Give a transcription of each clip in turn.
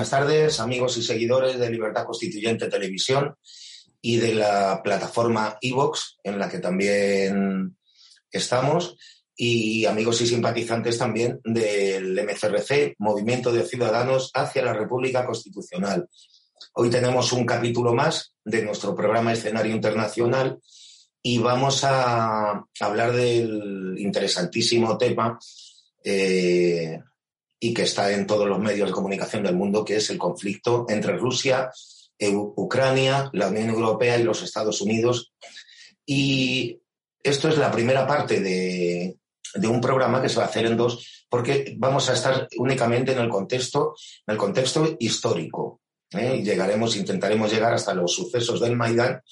Buenas tardes, amigos y seguidores de Libertad Constituyente Televisión y de la plataforma Evox, en la que también estamos, y amigos y simpatizantes también del MCRC, Movimiento de Ciudadanos hacia la República Constitucional. Hoy tenemos un capítulo más de nuestro programa Escenario Internacional y vamos a hablar del interesantísimo tema eh, y que está en todos los medios de comunicación del mundo, que es el conflicto entre Rusia, Ucrania, la Unión Europea y los Estados Unidos. Y esto es la primera parte de, un programa que se va a hacer en dos, porque vamos a estar únicamente en el contexto, en el contexto histórico. ¿eh? Llegaremos, intentaremos llegar hasta los sucesos del Maidán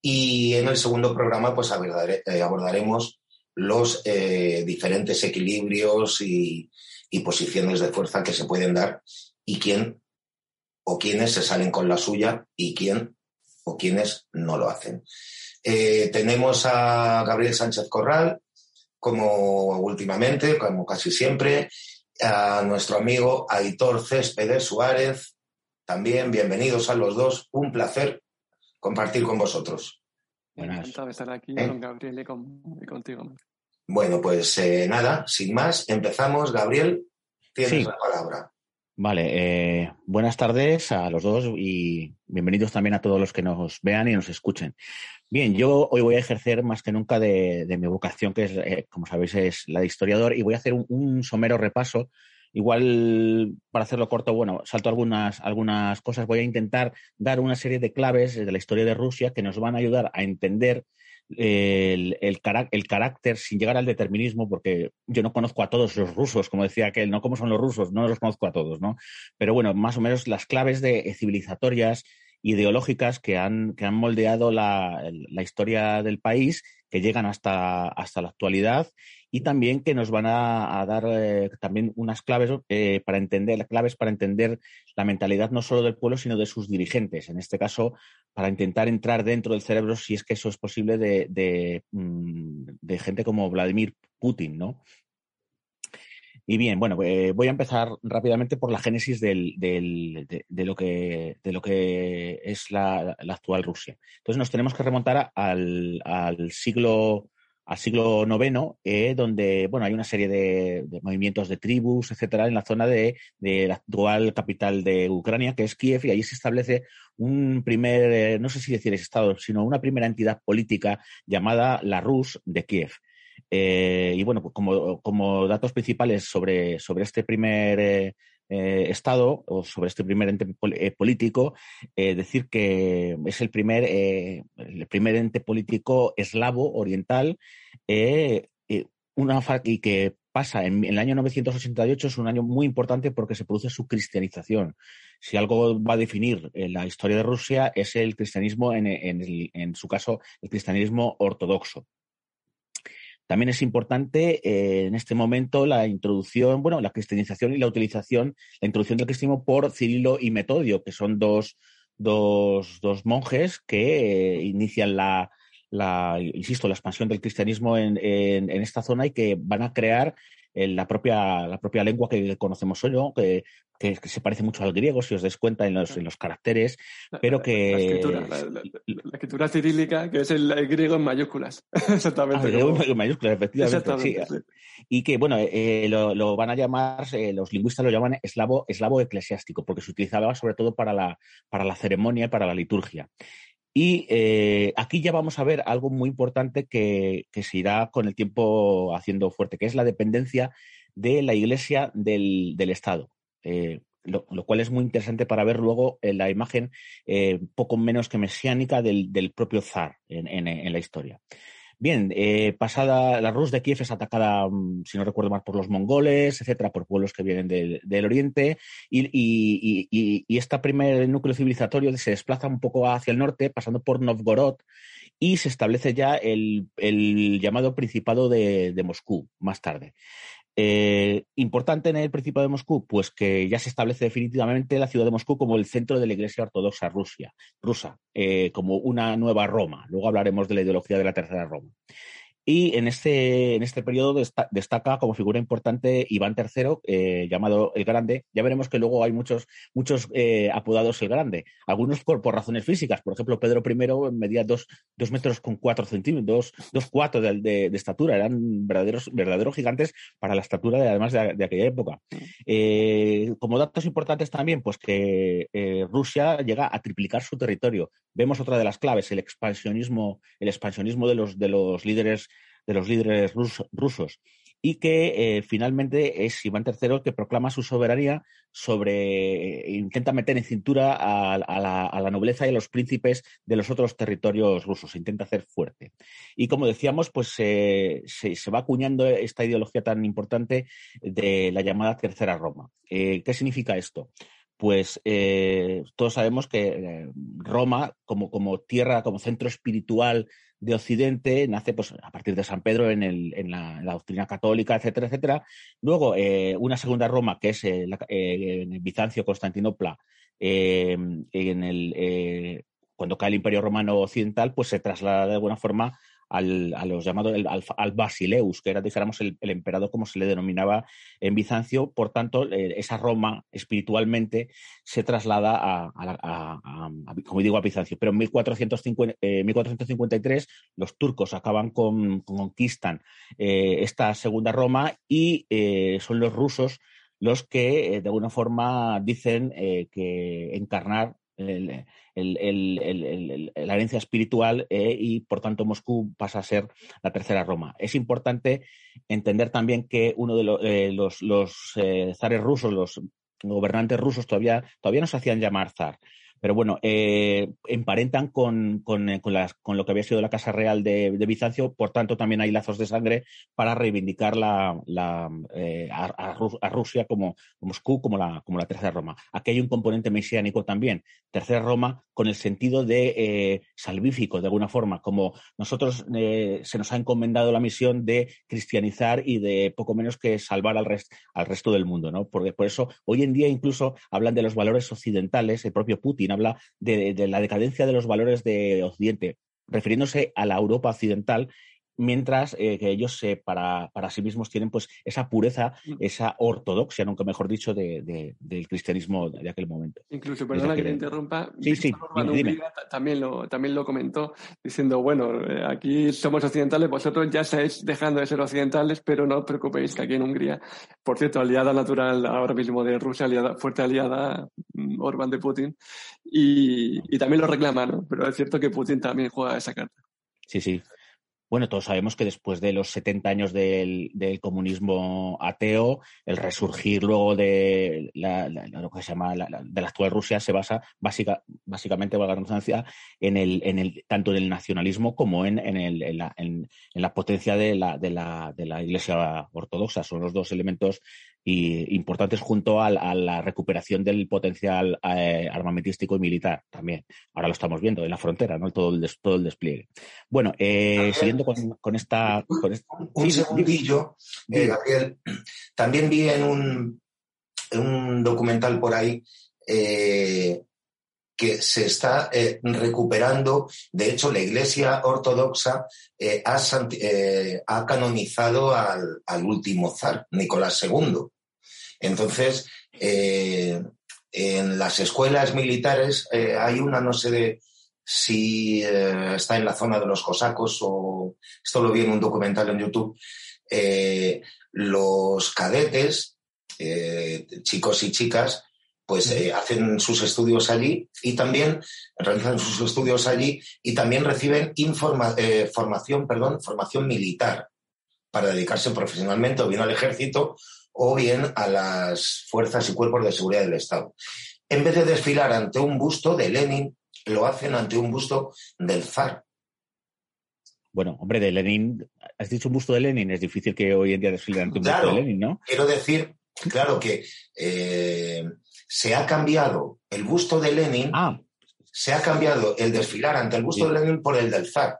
y en el segundo programa pues eh, abordaremos los eh, diferentes equilibrios y, y posiciones de fuerza que se pueden dar y quién o quiénes se salen con la suya y quién o quiénes no lo hacen. Eh, tenemos a Gabriel Sánchez Corral, como últimamente, como casi siempre, a nuestro amigo Aitor Céspedes Suárez, también bienvenidos a los dos, un placer compartir con vosotros. Buenas. Encantado estar aquí ¿Eh? con Gabriel y, contigo. Bueno, pues eh, nada, sin más, empezamos. Gabriel, tienes la palabra. Vale, eh, buenas tardes a los dos y bienvenidos también a todos los que nos vean y nos escuchen. Bien, yo hoy voy a ejercer más que nunca de, mi vocación, que es, eh, como sabéis, es la de historiador, y voy a hacer un, somero repaso. Igual, para hacerlo corto, bueno, salto algunas, algunas cosas. Voy a intentar dar una serie de claves de la historia de Rusia que nos van a ayudar a entender el, carácter sin llegar al determinismo, porque yo no conozco a todos los rusos, como decía aquel, no como son los rusos, no los conozco a todos, ¿no? Pero bueno, más o menos las claves de civilizatorias, ideológicas que han, que han moldeado la, la historia del país, que llegan hasta, hasta la actualidad y también que nos van a, dar eh, también unas claves eh, para entender, claves para entender la mentalidad no solo del pueblo, sino de sus dirigentes. En este caso, para intentar entrar dentro del cerebro, si es que eso es posible, de, de, mm, gente como Vladimir Putin, ¿no? Y bien, bueno, eh, voy a empezar rápidamente por la génesis del, del, de, lo que, de lo que es la, la, actual Rusia. Entonces nos tenemos que remontar al, al siglo al siglo IX, eh, donde bueno, hay una serie de, movimientos de tribus, etcétera, en la zona de, la actual capital de Ucrania, que es Kiev, y allí se establece un primer, eh, no sé si decir estado, sino una primera entidad política llamada la Rus de Kiev. Eh, y bueno, pues como, como, datos principales sobre, sobre este primer eh, Estado o sobre este primer ente eh, político, eh, decir que es el primer, el primer ente político eslavo oriental y que pasa en, el año 988 es un año muy importante porque se produce su cristianización. Si algo va a definir la historia de Rusia es el cristianismo, en, en su caso, el cristianismo ortodoxo. También es importante eh, en este momento la introducción, bueno, la cristianización y la utilización, la introducción del cristianismo por Cirilo y Metodio, que son dos, dos, dos monjes que eh, inician la, la, insisto, la expansión del cristianismo en, en, en, esta zona y que van a crear la, propia, la propia lengua que conocemos hoy, ¿no? que, que, se parece mucho al griego, si os des cuenta en los, en los caracteres, pero que... La escritura, cirílica, que es el, griego en mayúsculas. Exactamente. Ah, el en mayúsculas, efectivamente. Sí. Y que, bueno, eh, lo, lo, van a llamar, eh, los lingüistas lo llaman eslavo, eslavo eclesiástico, porque se utilizaba sobre todo para la, para la ceremonia y para la liturgia. Y eh, aquí ya vamos a ver algo muy importante que, se irá con el tiempo haciendo fuerte, que es la dependencia de la Iglesia del, Estado. Eh, lo, cual es muy interesante para ver luego en la imagen eh, poco menos que mesiánica del, propio zar en la historia. Bien, eh, pasada la Rus de Kiev es atacada, mm, si no recuerdo mal, por los mongoles, etcétera, por pueblos que vienen del, oriente, y, este primer núcleo civilizatorio se desplaza un poco hacia el norte, pasando por Novgorod, y se establece ya el, llamado Principado de, de Moscú más tarde. Eh, importante en el Principado de Moscú, pues que ya se establece definitivamente la ciudad de Moscú como el centro de la Iglesia Ortodoxa rusa, eh, como una nueva Roma. Luego hablaremos de la ideología de la Tercera Roma. Y en este, en este periodo destaca como figura importante Iván III, eh, llamado el Grande. Ya veremos que luego hay muchos, muchos eh, apodados el Grande, algunos por, razones físicas. Por ejemplo, Pedro I medía dos, dos metros con cuatro centímetros, dos, dos cuatro de, de, de, estatura. Eran verdaderos, verdaderos gigantes para la estatura de, además de, de aquella época. Eh, como datos importantes también, pues que eh, Rusia llega a triplicar su territorio. Vemos otra de las claves, el expansionismo, el expansionismo de los, de los líderes de los líderes rusos y que eh, finalmente es Iván III que proclama su soberanía sobre, intenta meter en cintura a, la, nobleza y a los príncipes de los otros territorios rusos, intenta hacer fuerte. Y como decíamos, pues eh, se, va acuñando esta ideología tan importante de la llamada Tercera Roma. Eh, ¿Qué significa esto? pues eh, todos sabemos que eh, Roma, como, como, tierra, como centro espiritual de Occidente, nace pues, a partir de San Pedro en, el, en, la, doctrina católica, etcétera, etcétera. Luego, eh, una segunda Roma, que es la, en Bizancio, Constantinopla, en el, cuando cae el Imperio Romano Occidental, pues se traslada de alguna forma al, a los llamados al, Basileus, que era, dijéramos, el, el, emperador como se le denominaba en Bizancio. Por tanto, eh, esa Roma espiritualmente se traslada a, a, como digo, a Bizancio. Pero en 1450, eh, 1453 los turcos acaban con, conquistan eh, esta segunda Roma y son los rusos los que de alguna forma dicen que encarnar el, el, la herencia espiritual eh, y por tanto Moscú pasa a ser la tercera Roma. Es importante entender también que uno de eh, los, los eh, zares rusos, los gobernantes rusos todavía, todavía no se hacían llamar zar. Pero bueno, eh, emparentan con, con, eh, con, lo que había sido la Casa Real de, de, Bizancio, por tanto también hay lazos de sangre para reivindicar la, la, eh, a, a, Rusia como Moscú como la, como la Tercera Roma. Aquí hay un componente mesiánico también. Tercera Roma con el sentido de eh, salvífico, de alguna forma, como nosotros eh, se nos ha encomendado la misión de cristianizar y de poco menos que salvar al, rest, al resto del mundo. ¿no? Porque por eso hoy en día incluso hablan de los valores occidentales, el propio Putin habla de, de, la decadencia de los valores de Occidente, refiriéndose a la Europa occidental mientras eh, que ellos eh, para, para, sí mismos tienen pues esa pureza, mm. esa ortodoxia, nunca mejor dicho, de, de, del cristianismo de aquel momento. Incluso, perdona que, que te interrumpa, sí, sí, dime. También, lo, también lo comentó diciendo, bueno, eh, aquí somos occidentales, vosotros ya estáis dejando de ser occidentales, pero no os preocupéis que aquí en Hungría, por cierto, aliada natural ahora mismo de Rusia, aliada, fuerte aliada mm, Orbán de Putin, y, y también lo reclama, ¿no? Pero es cierto que Putin también juega esa carta. Sí, sí. Bueno, todos sabemos que después de los 70 años del, comunismo ateo, el resurgir luego de la, lo que se llama la, de la actual Rusia se basa básica, básicamente, valga la redundancia, en el, en el, tanto en el nacionalismo como en, el, en, la, en, la potencia de la Iglesia ortodoxa. Son los dos elementos y importantes junto a, a, la recuperación del potencial eh, armamentístico y militar también. Ahora lo estamos viendo en la frontera, ¿no? Todo el, des, todo el despliegue. Bueno, eh, siguiendo con, con, esta, con esta... Un sí, segundillo, eh, Gabriel. También vi en un, en un documental por ahí eh, que se está eh, recuperando. De hecho, la Iglesia Ortodoxa eh, ha, eh, ha, canonizado al, al, último zar, Nicolás II. Entonces, en las escuelas militares hay una, no sé de si está en la zona de los cosacos o esto lo vi en un documental en YouTube. los cadetes, chicos y chicas, pues eh, hacen sus estudios allí y también realizan sus estudios allí y también reciben informa, eh, formación, perdón, formación militar para dedicarse profesionalmente o bien al ejército o bien a las fuerzas y cuerpos de seguridad del Estado. En vez de desfilar ante un busto de Lenin, lo hacen ante un busto del zar. Bueno, hombre, de Lenin, has dicho un busto de Lenin, es difícil que hoy en día desfilen ante un claro, busto de Lenin, ¿no? Quiero decir, claro que eh, se ha cambiado el busto de Lenin, ah. se ha cambiado el desfilar ante el busto sí. de Lenin por el del zar.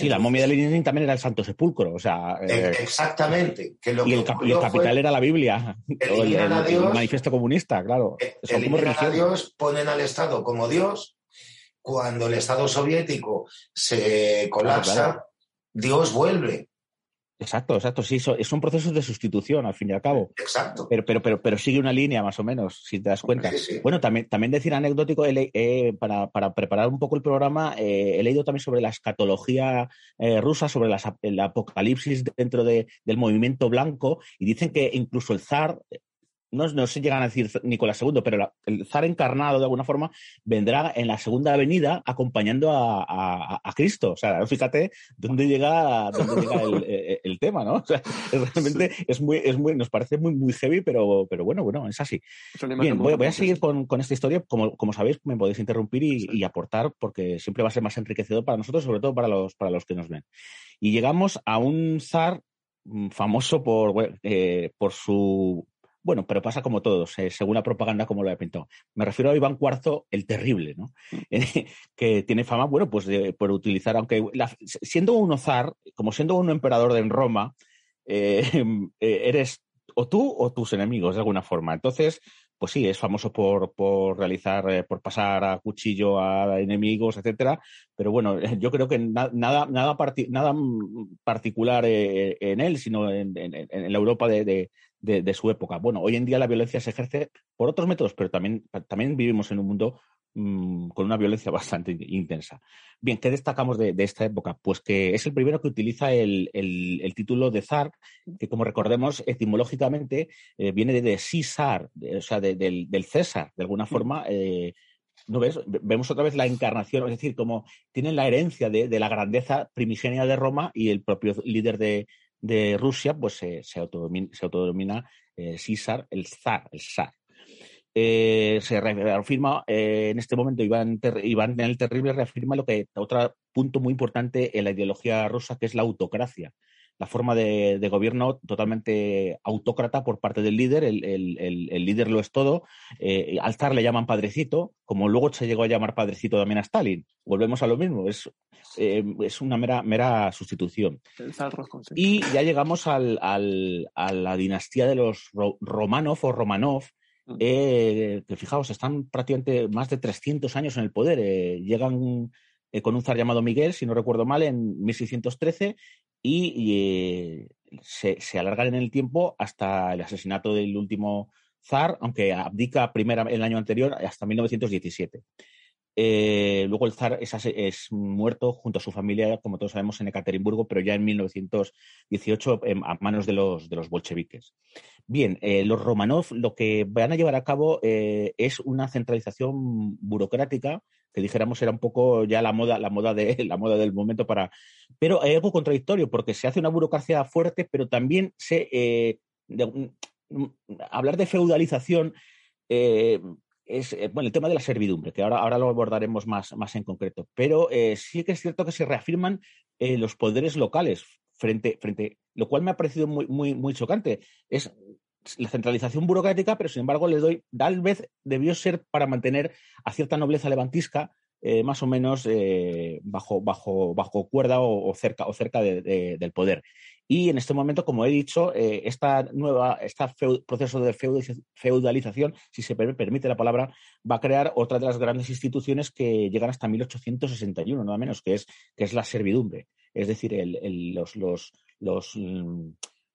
Sí, la momia de Lenin también era el Santo Sepulcro, o sea... Eh, exactamente. Que lo y, que el, y, el, capital era la Biblia, el, el, el, Dios, manifiesto comunista, claro. El, a Dios, ponen al Estado como Dios, cuando el Estado soviético se colapsa, claro, claro. Dios vuelve Exacto, exacto. Sí, es un proceso de sustitución, al fin y al cabo. Exacto. Pero, pero, pero, pero sigue una línea, más o menos, si te das cuenta. Bueno, también, también decir anecdótico, eh, para, para, preparar un poco el programa, eh, he leído también sobre la escatología eh, rusa, sobre el apocalipsis dentro de, del movimiento blanco, y dicen que incluso el zar no, no se llegan a decir Nicolás II, pero el zar encarnado de alguna forma vendrá en la segunda avenida acompañando a, Cristo. O sea, fíjate dónde llega, dónde llega el, tema, ¿no? O sea, realmente es muy, es muy, nos parece muy, muy heavy, pero, pero bueno, bueno, es así. Bien, voy, a seguir con, esta historia. Como, como sabéis, me podéis interrumpir y, aportar porque siempre va a ser más enriquecedor para nosotros, sobre todo para los, para los que nos ven. Y llegamos a un zar mm, famoso por, eh, por su bueno, pero pasa como todos, eh, según la propaganda como lo he pintado. Me refiero a Iván IV el Terrible, ¿no? Mm. que tiene fama, bueno, pues por utilizar, aunque siendo un zar, como siendo un emperador en Roma, eh, eh, eres o tú o tus enemigos de alguna forma. Entonces, pues sí, es famoso por, por realizar, por pasar a cuchillo a enemigos, etcétera. Pero bueno, yo creo que nada, nada, nada particular en él, sino en, la Europa de, de, su época. Bueno, hoy en día la violencia se ejerce por otros métodos, pero también, también vivimos en un mundo mm, con una violencia bastante intensa. Bien, ¿qué destacamos de, esta época? Pues que es el primero que utiliza el, título de zar, que como recordemos, etimológicamente eh, viene de, de César, o sea, del, César, de alguna forma. Eh, ¿No ves? Vemos otra vez la encarnación, es decir, como tienen la herencia de, la grandeza primigenia de Roma y el propio líder de, de Rusia, pues se, autodomina, se César, eh, el zar, el zar. Eh, se reafirma eh, en este momento Iván, Iván el Terrible reafirma lo que otro punto muy importante en la ideología rusa que es la autocracia la forma de, gobierno totalmente autócrata por parte del líder, el, líder lo es todo. Eh, al zar le llaman padrecito, como luego se llegó a llamar padrecito también a Stalin. Volvemos a lo mismo, es, eh, es una mera, mera sustitución. Y ya llegamos al, a la dinastía de los Romanov o Romanov, mm. eh, que fijaos, están prácticamente más de 300 años en el poder. llegan con un zar llamado Miguel, si no recuerdo mal, en 1613 y, eh, se, se, alargan en el tiempo hasta el asesinato del último zar, aunque abdica primera, el año anterior, hasta 1917. Eh, luego el zar es, muerto junto a su familia, como todos sabemos, en Ekaterimburgo, pero ya en 1918 a manos de los, de los bolcheviques. Bien, eh, los Romanov lo que van a llevar a cabo es una centralización burocrática que dijéramos era un poco ya la moda, la moda de la moda del momento para. Pero hay algo contradictorio, porque se hace una burocracia fuerte, pero también se eh, hablar de feudalización eh, es eh, bueno el tema de la servidumbre, que ahora, ahora lo abordaremos más, más en concreto. Pero sí que es cierto que se reafirman los poderes locales frente, frente, lo cual me ha parecido muy, muy, muy chocante. Es la centralización burocrática, pero sin embargo le doy, tal vez debió ser para mantener a cierta nobleza levantisca eh, más o menos eh, bajo, bajo, bajo cuerda o, cerca, o cerca del poder. Y en este momento, como he dicho, eh, esta nueva, este proceso de feudalización, si se permite la palabra, va a crear otra de las grandes instituciones que llegan hasta 1861, nada menos, que es, que es la servidumbre. Es decir, los, los, los mm,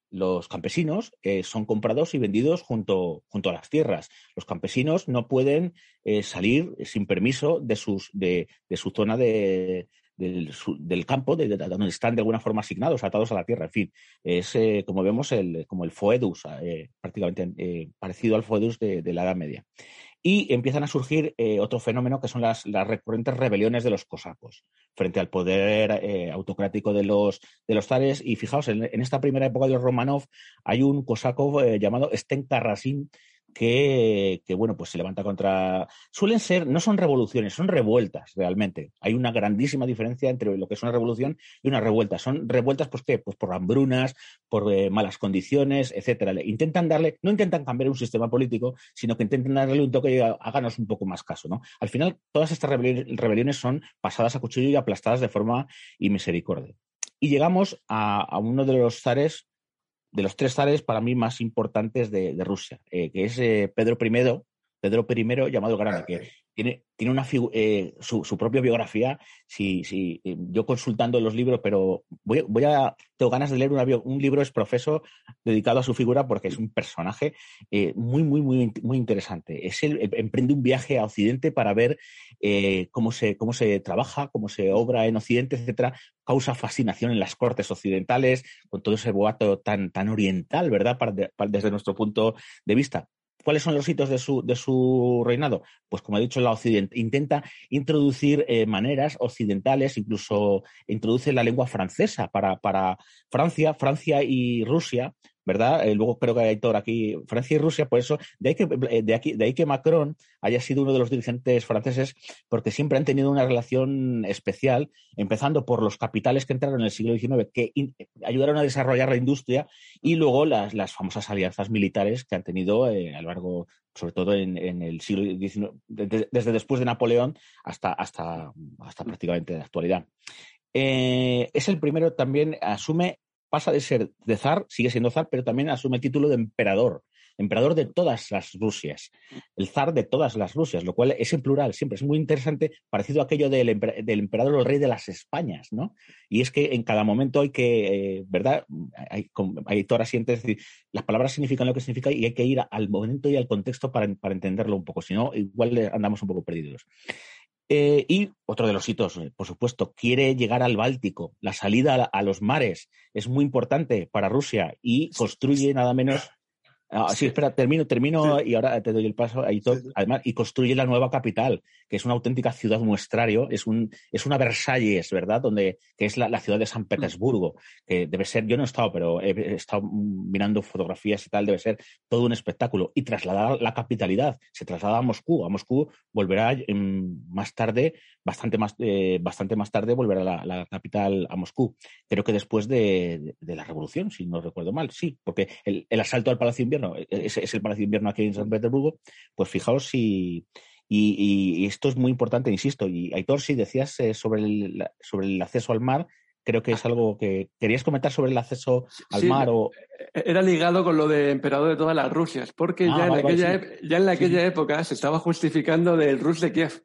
los campesinos eh, son comprados y vendidos junto, junto, a las tierras. Los campesinos no pueden eh, salir sin permiso de, sus, de, su zona de, del, campo, de, donde están de alguna forma asignados, atados a la tierra. En fin, es eh, como vemos el, como el foedus, prácticamente parecido al foedus de, la Edad Media y empiezan a surgir eh, otro fenómeno que son las, recurrentes rebeliones de los cosacos frente al poder eh, autocrático de los, de los zares. Y fijaos, en, esta primera época de los Romanov hay un cosaco eh, llamado Stenka Rasin, que, bueno, pues se levanta contra. Suelen ser, no son revoluciones, son revueltas realmente. Hay una grandísima diferencia entre lo que es una revolución y una revuelta. Son revueltas, pues qué, pues por hambrunas, por eh, malas condiciones, etcétera. Intentan darle, no intentan cambiar un sistema político, sino que intentan darle un toque y háganos un poco más caso, ¿no? Al final, todas estas rebeliones son pasadas a cuchillo y aplastadas de forma y misericordia. Y llegamos a, a uno de los zares de los tres zares para mí más importantes de, Rusia, eh, que es eh, Pedro I, Pedro I llamado Grande, que tiene, tiene una eh, su, su, propia biografía. Si, si, eh, yo consultando los libros, pero voy, voy a, tengo ganas de leer un libro es profeso dedicado a su figura porque es un personaje eh, muy, muy, muy, muy interesante. Es el, emprende un viaje a Occidente para ver cómo, se, cómo se trabaja, cómo se obra en Occidente, etcétera. Causa fascinación en las cortes occidentales, con todo ese boato tan, tan oriental, ¿verdad? desde nuestro punto de vista ¿Cuáles son los hitos de su, de su reinado? Pues como he dicho, la Occidente intenta introducir eh, maneras occidentales, incluso introduce la lengua francesa para, para Francia, Francia y Rusia ¿verdad? Eh, luego creo que hay todo aquí, Francia y Rusia, por eso, de ahí, que, eh, de, aquí, de ahí Macron haya sido uno de los dirigentes franceses, porque siempre han tenido una relación especial, empezando por los capitales que entraron en el siglo XIX, que ayudaron a desarrollar la industria, y luego las, las famosas alianzas militares que han tenido eh, a lo largo, sobre todo en, en el siglo XIX, desde, después de Napoleón hasta, hasta, hasta prácticamente la actualidad. Eh, es el primero también, asume pasa de ser de zar, sigue siendo zar, pero también asume el título de emperador, emperador de todas las Rusias, el zar de todas las Rusias, lo cual es en plural, siempre es muy interesante, parecido a aquello del, emperador o el rey de las Españas, ¿no? Y es que en cada momento hay que, eh, ¿verdad? Hay, hay todas sientes, las palabras significan lo que significan y hay que ir al momento y al contexto para, para entenderlo un poco, si no, igual andamos un poco perdidos. Eh, y otro de los hitos, eh, por supuesto, quiere llegar al Báltico. La salida a, los mares es muy importante para Rusia y construye nada menos Ah, sí, espera, termino, termino y ahora te doy el paso. Además, y construye la nueva capital, que es una auténtica ciudad muestrario, es, un, es una Versalles, ¿verdad? Donde, que es la, ciudad de San Petersburgo, que debe ser, yo no he estado, pero he estado mirando fotografías y tal, debe ser todo un espectáculo. Y trasladar la capitalidad, se traslada a Moscú. A Moscú volverá más tarde, bastante más, eh, bastante más tarde, volverá la, la, capital a Moscú. Creo que después de, de, la revolución, si no recuerdo mal, sí, porque el, el asalto al Palacio Invierno e-, es, el Palacio de Invierno aquí en San Petersburgo, pues fijaos si... Y, esto es muy importante, insisto. Y Aitor, si decías eh, sobre, el, sobre el acceso al mar, creo que es algo que querías comentar sobre el acceso al mar o e-, era ligado con lo de emperador de todas las Rusias porque ah, ya, en aquella, ya en aquella época se estaba justificando del Rus de Kiev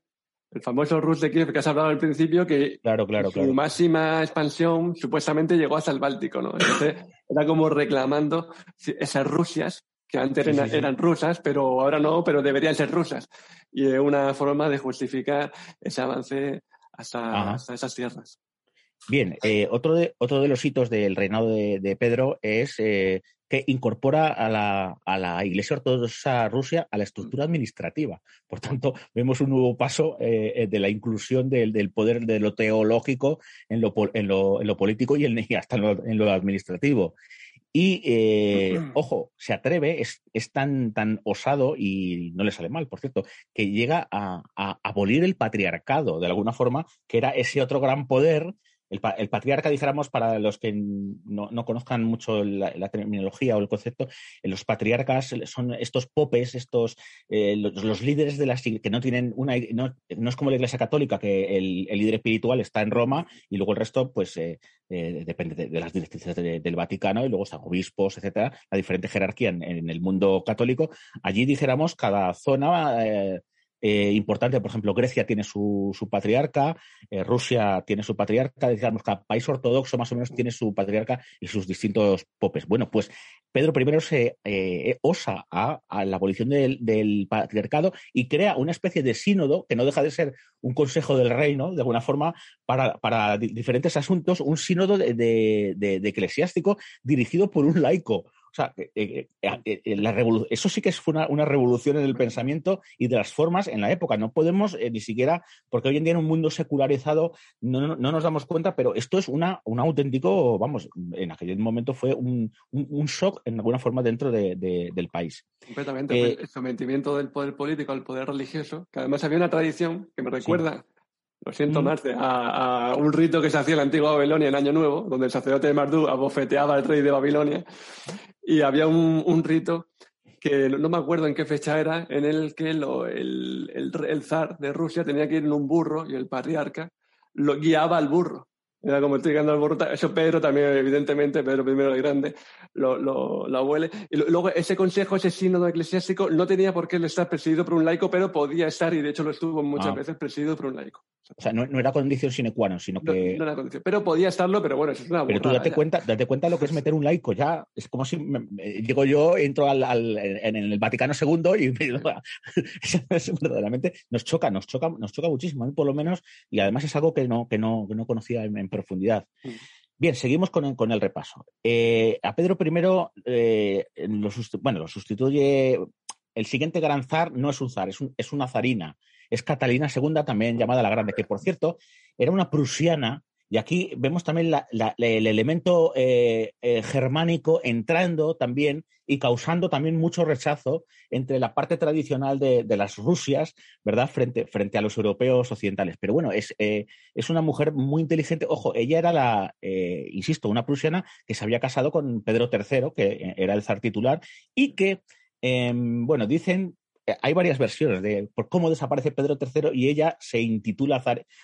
el famoso Rus de Kiev que has hablado al principio que claro, claro, su máxima expansión supuestamente llegó hasta el Báltico no Entonces, era como reclamando esas Rusias que antes eran, rusas, pero ahora no, pero deberían ser rusas. Y es una forma de justificar ese avance hasta, esas tierras. Bien, eh, otro, de, otro de los hitos del reinado de, Pedro es eh, que incorpora a la, a la, Iglesia Ortodoxa Rusia a la estructura administrativa. Por tanto, vemos un nuevo paso eh, de la inclusión del, del, poder de lo teológico en lo, en lo, en lo político y, en, hasta en lo administrativo. Y, eh, ojo, se atreve, es, es, tan, tan osado y no le sale mal, por cierto, que llega a, a, abolir el patriarcado, de alguna forma, que era ese otro gran poder el, patriarca, dijéramos, para los que no, conozcan mucho la, terminología o el concepto, eh, los patriarcas son estos popes, estos eh, los, líderes de las que no tienen una no, es como la Iglesia Católica, que el, líder espiritual está en Roma y luego el resto, pues eh, depende de, las directrices del Vaticano y luego están obispos, etcétera, la diferente jerarquía en, en el mundo católico. Allí dijéramos cada zona eh, importante. Por ejemplo, Grecia tiene su, su patriarca, eh, Rusia tiene su patriarca, digamos, cada país ortodoxo más o menos tiene su patriarca y sus distintos popes. Bueno, pues Pedro I se eh, osa a, la abolición del, patriarcado y crea una especie de sínodo que no deja de ser un consejo del reino, de alguna forma, para, para diferentes asuntos, un sínodo de, de eclesiástico dirigido por un laico. O sea, eh, eh, eh, la eso sí que fue una, revolución en el pensamiento y de las formas en la época. No podemos ni siquiera, porque hoy en día en un mundo secularizado no, nos damos cuenta, pero esto es una, un auténtico, vamos, en aquel momento fue un, shock en alguna forma dentro del país. Completamente. el sometimiento del poder político al poder religioso, que además había una tradición que me recuerda. Lo siento, mm. Marce, a, un rito que se hacía en la antigua Babilonia en Año Nuevo, donde el sacerdote de Mardú abofeteaba al rey de Babilonia y había un, rito que no me acuerdo en qué fecha era, en el que el, zar de Rusia tenía que ir en un burro y el patriarca lo guiaba al burro. Era como estoy llegando al burro. Eso Pedro también, evidentemente, Pedro primero el grande, lo, lo, lo abuele. Y luego ese consejo, ese sínodo eclesiástico, no tenía por qué estar presidido por un laico, pero podía estar, y de hecho lo estuvo muchas Ah. veces presidido por un laico. O sea, no, no era condición sine qua non, sino No, que... no era condición. Pero podía estarlo, pero bueno, eso es una Pero tú burrada, date ya. cuenta, date cuenta lo que es meter un laico ya. Es como si me- llego yo, entro al, al- en el Vaticano II y verdaderamente nos choca, nos choca, nos choca muchísimo, a mí por lo menos, y además es algo que no, que no, que no conocía en profundidad. Mm. Bien, seguimos con el, con el repaso. Eh, a Pedro I eh, lo, bueno, lo sustituye. El siguiente gran zar no es un zar, es, un- es una zarina. Es Catalina II, también llamada la Grande, que por cierto era una prusiana y aquí vemos también el elemento eh, eh, germánico entrando también y causando también mucho rechazo entre la parte tradicional de, las Rusias, ¿verdad? Frente, frente a los europeos occidentales. Pero bueno, es, eh, es una mujer muy inteligente. Ojo, ella era la, insisto, una prusiana que se había casado con Pedro III, que era el zar titular, y que, eh, bueno, dicen hay varias versiones de por cómo desaparece Pedro III y ella se intitula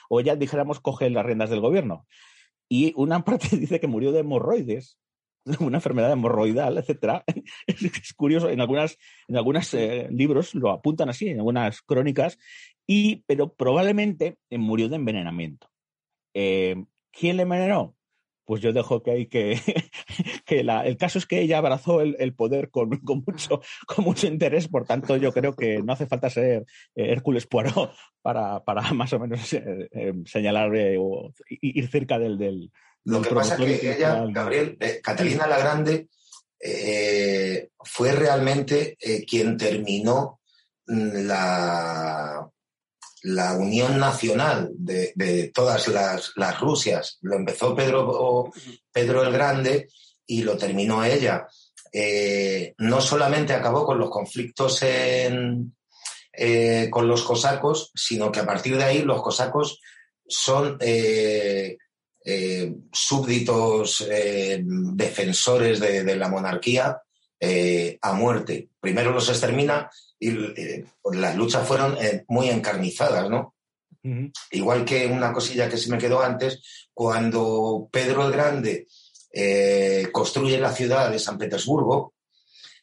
o ella, dijéramos, coge las riendas del gobierno. Y una parte dice que murió de hemorroides, una enfermedad hemorroidal, etcétera. Es, curioso, en algunas, en algunos libros lo apuntan así, en algunas crónicas, y, pero probablemente eh, murió de envenenamiento. Eh, ¿Quién le envenenó? Pues yo dejo que hay que, que la, el caso es que ella abrazó el, el poder con, con, mucho, con mucho interés, por tanto yo creo que no hace falta ser eh, Hércules Poirot para, para más o menos eh, eh, señalar eh, o ir cerca del... del Lo que pasa es que ella, Gabriel, Catalina la Grande, fue realmente quien terminó la, la unión nacional de, todas las, las, Rusias. Lo empezó Pedro, Pedro el Grande y lo terminó ella. Eh, no solamente acabó con los conflictos eh, con los cosacos, sino que a partir de ahí los cosacos son eh, súbditos defensores de, de, la monarquía a muerte. Primero los extermina y pues las luchas fueron eh, muy encarnizadas, ¿no? Uh -huh. Igual que una cosilla que se me quedó antes, cuando Pedro el Grande eh, construye la ciudad de San Petersburgo,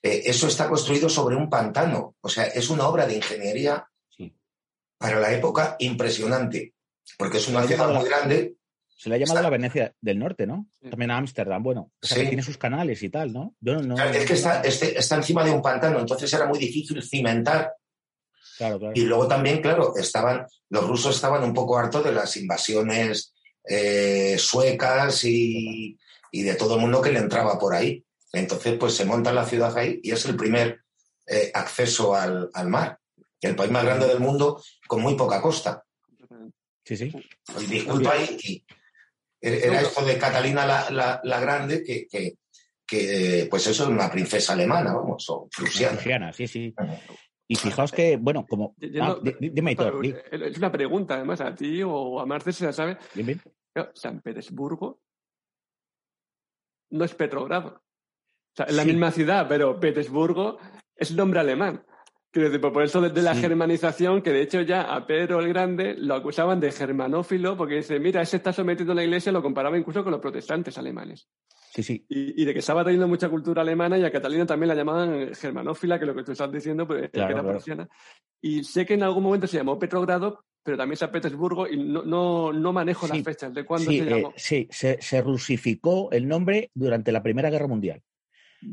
eh, eso está construido sobre un pantano, o sea, es una obra de ingeniería sí. para la época impresionante, porque es una ciudad muy grande. Se le ha llamado está... la Venecia del Norte, ¿no? También a Ámsterdam, bueno, o sea, sí. que tiene sus canales y tal, ¿no? Yo no claro, es que está, este, está, encima de un pantano, entonces era muy difícil cimentar. Claro, claro. Y luego también, claro, estaban, los rusos estaban un poco hartos de las invasiones eh, suecas y, y, de todo el mundo que le entraba por ahí. Entonces, pues se monta la ciudad ahí y es el primer eh, acceso al, al mar. El país más grande del mundo con muy poca costa. Sí, sí. Pues, disculpa ahí. Y, era esto de Catalina la, la, la Grande, que, que, que, pues eso es una princesa alemana, vamos, o prusiana. prusiana sí, sí. Y fijaos que, bueno, como... Yo, ah, dime, Hitor, Es una pregunta, además, a ti o a Marce se la sabe. Bien, bien. San Petersburgo no es Petrogrado. O sea, es la sí. misma ciudad, pero Petersburgo es nombre alemán. Quiero decir, por eso desde la sí. germanización, que de hecho ya a Pedro el Grande lo acusaban de germanófilo, porque dice, mira, ese está sometiendo a la iglesia, lo comparaba incluso con los protestantes alemanes. Sí, sí. Y, y, de que estaba teniendo mucha cultura alemana y a Catalina también la llamaban germanófila, que es lo que tú estás diciendo, pues claro, que era claro. prusiana. Y sé que en algún momento se llamó Petrogrado, pero también San Petersburgo, y no, no, no manejo sí. las fechas de cuándo sí, se llamó. Eh, sí, se, se rusificó el nombre durante la Primera Guerra Mundial.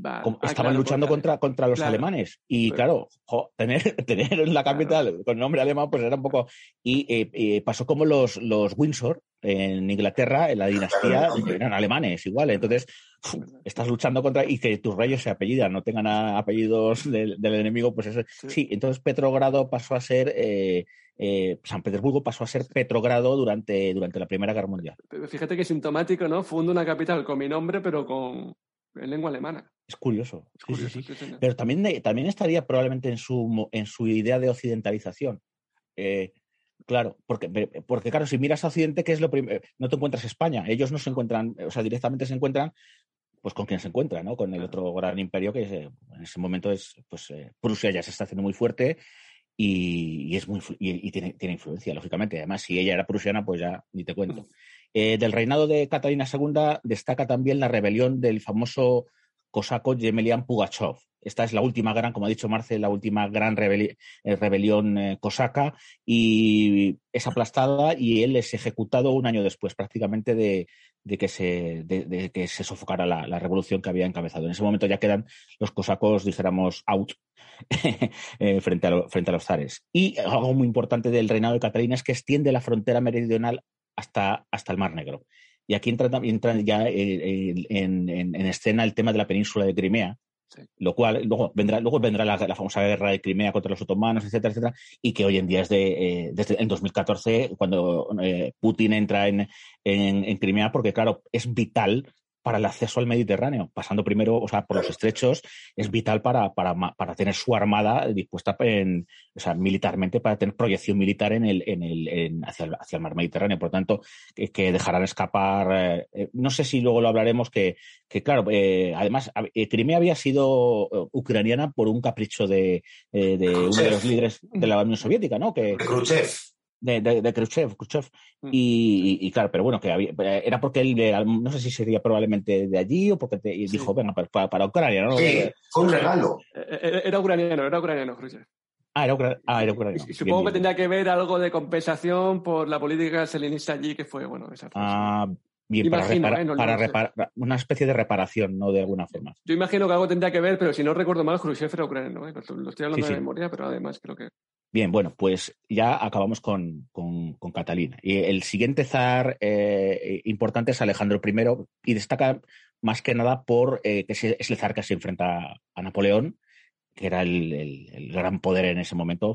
Ah, estaban claro, luchando contra, contra los claro. alemanes. Y claro, jo, tener, tener en la capital con nombre alemán, pues era un poco. Y eh, eh, pasó como los, los Windsor en Inglaterra, en la dinastía, eran alemanes igual. Entonces, estás luchando contra. Y que tus reyes se apellidan, no tengan a- apellidos del, del enemigo, pues eso. Sí. Sí, entonces Petrogrado pasó a ser. eh, eh, San Petersburgo pasó a ser Petrogrado durante, durante la Primera Guerra Mundial. Fíjate que sintomático, ¿no? Fundo una capital con mi nombre, pero con en lengua alemana. Es curioso. Es Sí, sí, sí. Pero también, también estaría probablemente en su, en su idea de occidentalización. Eh, claro, porque, porque claro, si miras a Occidente, ¿qué es lo primero? No te encuentras España. Ellos no se encuentran, o sea, directamente se encuentran pues con quien se encuentra, ¿no? Con el otro gran imperio que eh, en ese momento es, pues, eh, Prusia ya se está haciendo muy fuerte y, y es muy y, y tiene, tiene influencia, lógicamente. Además, si ella era prusiana, pues ya ni te cuento. Del reinado de Catalina II destaca también la rebelión del famoso cosaco Yemelian Pugachov. Esta es la última gran, como ha dicho Marce, la última gran rebelión cosaca y es aplastada y él es ejecutado un año después, prácticamente de, que se, sofocara la, revolución que había encabezado. En ese momento ya quedan los cosacos, dijéramos, out eh, frente, a frente a los zares. Y algo muy importante del reinado de Catalina es que extiende la frontera meridional hasta, hasta el Mar Negro. Y aquí entra, entra ya en, en, escena el tema de la península de Crimea, lo cual luego vendrá, luego vendrá la, famosa guerra de Crimea contra los otomanos, etcétera, etcétera, y que hoy en día es de, eh, desde el 2014, cuando eh, Putin entra en, en, en, Crimea, porque claro, es vital para el acceso al Mediterráneo, pasando primero, o sea, por los estrechos, es vital para, para, para tener su armada dispuesta en, o sea, militarmente, para tener proyección militar en el, en el, en, hacia, el, hacia el mar Mediterráneo. Por tanto, que, que dejarán escapar, eh, eh no sé si luego lo hablaremos, que, que claro, eh, además, eh, Crimea había sido eh, ucraniana por un capricho de, de, de uno de los líderes de la Unión Soviética, ¿no? Que, Khrushchev de, de, de Khrushchev, Khrushchev. Mm. Y, y, claro, pero bueno, que había, era porque él, no sé si sería probablemente de allí o porque te, sí. dijo, venga, para, para, Ucrania, ¿no? Sí, fue un regalo. Eh, eh, era ucraniano, era ucraniano, Khrushchev. Ah, era, ucraniano. Ah, era ucraniano. Y, supongo bien, que tendría que ver algo de compensación por la política selenista allí, que fue, bueno, esa fue, Ah, bien, imagino, para, reparar, eh, no, para no reparar, una especie de reparación, ¿no? De alguna forma. Yo imagino que algo tendría que ver, pero si no recuerdo mal, Khrushchev era ucraniano, ¿eh? lo, lo, estoy hablando sí, de memoria, pero además creo que... Bien, bueno, pues ya acabamos con, con, Catalina. Y el siguiente zar eh, importante es Alejandro I y destaca más que nada por eh, que es el zar que se enfrenta a Napoleón, que era el, el, el gran poder en ese momento,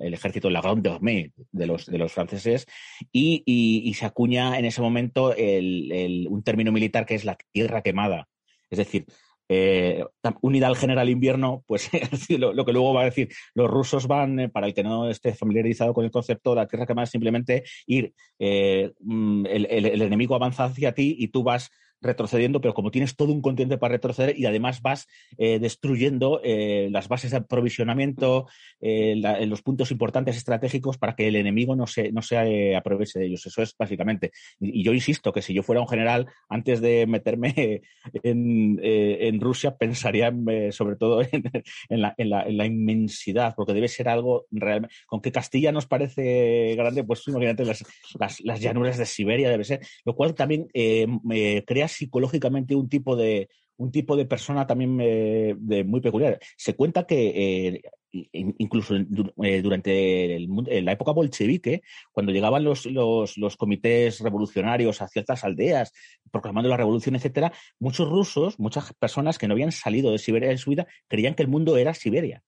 el ejército, la Grande Armée de los, de los franceses, y, y, y se acuña en ese momento un término militar que es la tierra quemada. Es decir, eh, unida al general invierno, pues lo, que luego va a decir, los rusos van, eh, para el que no esté familiarizado con el concepto, la tierra quemada simplemente ir, eh, mm, el, el, enemigo avanza hacia ti y tú vas retrocediendo, pero como tienes todo un continente para retroceder y además vas eh, destruyendo eh, las bases de aprovisionamiento, eh, la, los puntos importantes estratégicos para que el enemigo no se, no se aproveche de ellos. Eso es básicamente. Y, yo insisto que si yo fuera un general, antes de meterme en, en Rusia, pensaría en, sobre todo en, en, la, en, la, inmensidad, porque debe ser algo realmente. Con que Castilla nos parece grande, pues imagínate las, las, las llanuras de Siberia, debe ser, lo cual también crea psicológicamente un tipo de, un tipo de persona también eh, muy peculiar. Se cuenta que eh, incluso eh, durante la época bolchevique, cuando llegaban los, los, comités revolucionarios a ciertas aldeas proclamando la revolución, etcétera, muchos rusos, muchas personas que no habían salido de Siberia en su vida, creían que el mundo era Siberia.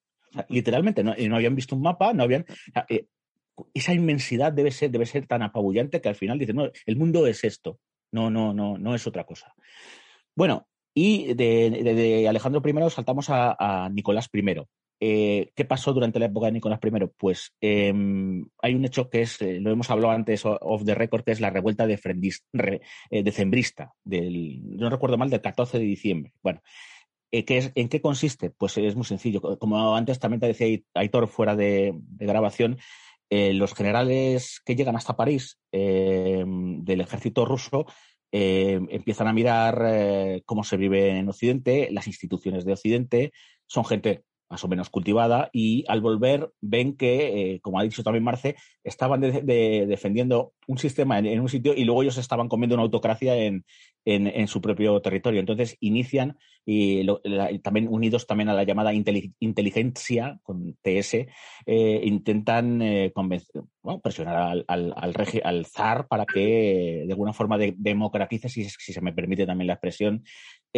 Literalmente, no, no, habían visto un mapa, no habían. Esa inmensidad debe ser, debe ser tan apabullante que al final dicen, el mundo es esto. No, no, no, no es otra cosa. Bueno, y de, Alejandro I saltamos a, Nicolás I. Eh, ¿Qué pasó durante la época de Nicolás I? Pues eh, hay un hecho que es, eh, lo hemos hablado antes off the record, que es la revuelta de, re, eh, decembrista, del, no recuerdo mal, del 14 de diciembre. Bueno, ¿qué es, ¿en qué consiste? Pues es muy sencillo. Como antes también te decía Aitor fuera de grabación, eh, los generales que llegan hasta París eh, del ejército ruso eh, empiezan a mirar eh, cómo se vive en Occidente, las instituciones de Occidente, son gente más o menos cultivada y al volver ven que, eh, como ha dicho también Marce, estaban de, de, defendiendo un sistema en, un sitio y luego ellos estaban comiendo una autocracia en, en, su propio territorio. Entonces inician y, lo, también unidos también a la llamada inteligencia con TS, eh, intentan eh, convencer, bueno, presionar al, al, al, al, zar para que de alguna forma de, democratice, si, se me permite también la expresión,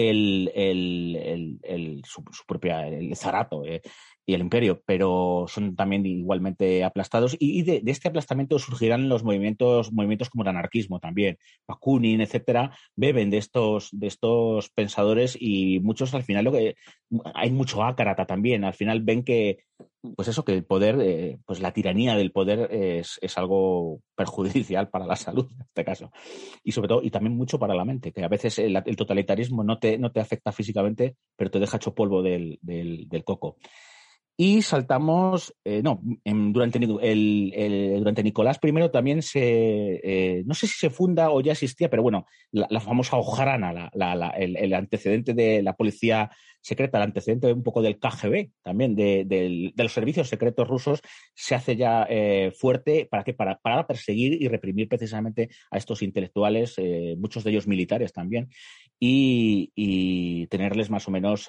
el, el, el, su, su, propia el zarato eh, y el imperio, pero son también igualmente aplastados y, de, este aplastamiento surgirán los movimientos movimientos como el anarquismo también, Bakunin, etcétera, beben de estos de estos pensadores y muchos al final lo que hay mucho ácarata también, al final ven que pues eso, que el poder, eh, pues la tiranía del poder es, es, algo perjudicial para la salud en este caso. Y sobre todo, y también mucho para la mente, que a veces el, el totalitarismo no te, no te afecta físicamente, pero te deja hecho polvo del, del coco. Y saltamos, eh, no, durante, el, durante Nicolás I también se, eh, no sé si se funda o ya existía, pero bueno, la, famosa Ojrana, el, antecedente de la policía secreta, el antecedente un poco del KGB, también de, los servicios secretos rusos, se hace ya eh, fuerte. Para, que, para, para, perseguir y reprimir precisamente a estos intelectuales, muchos de ellos militares también, y, tenerles más o menos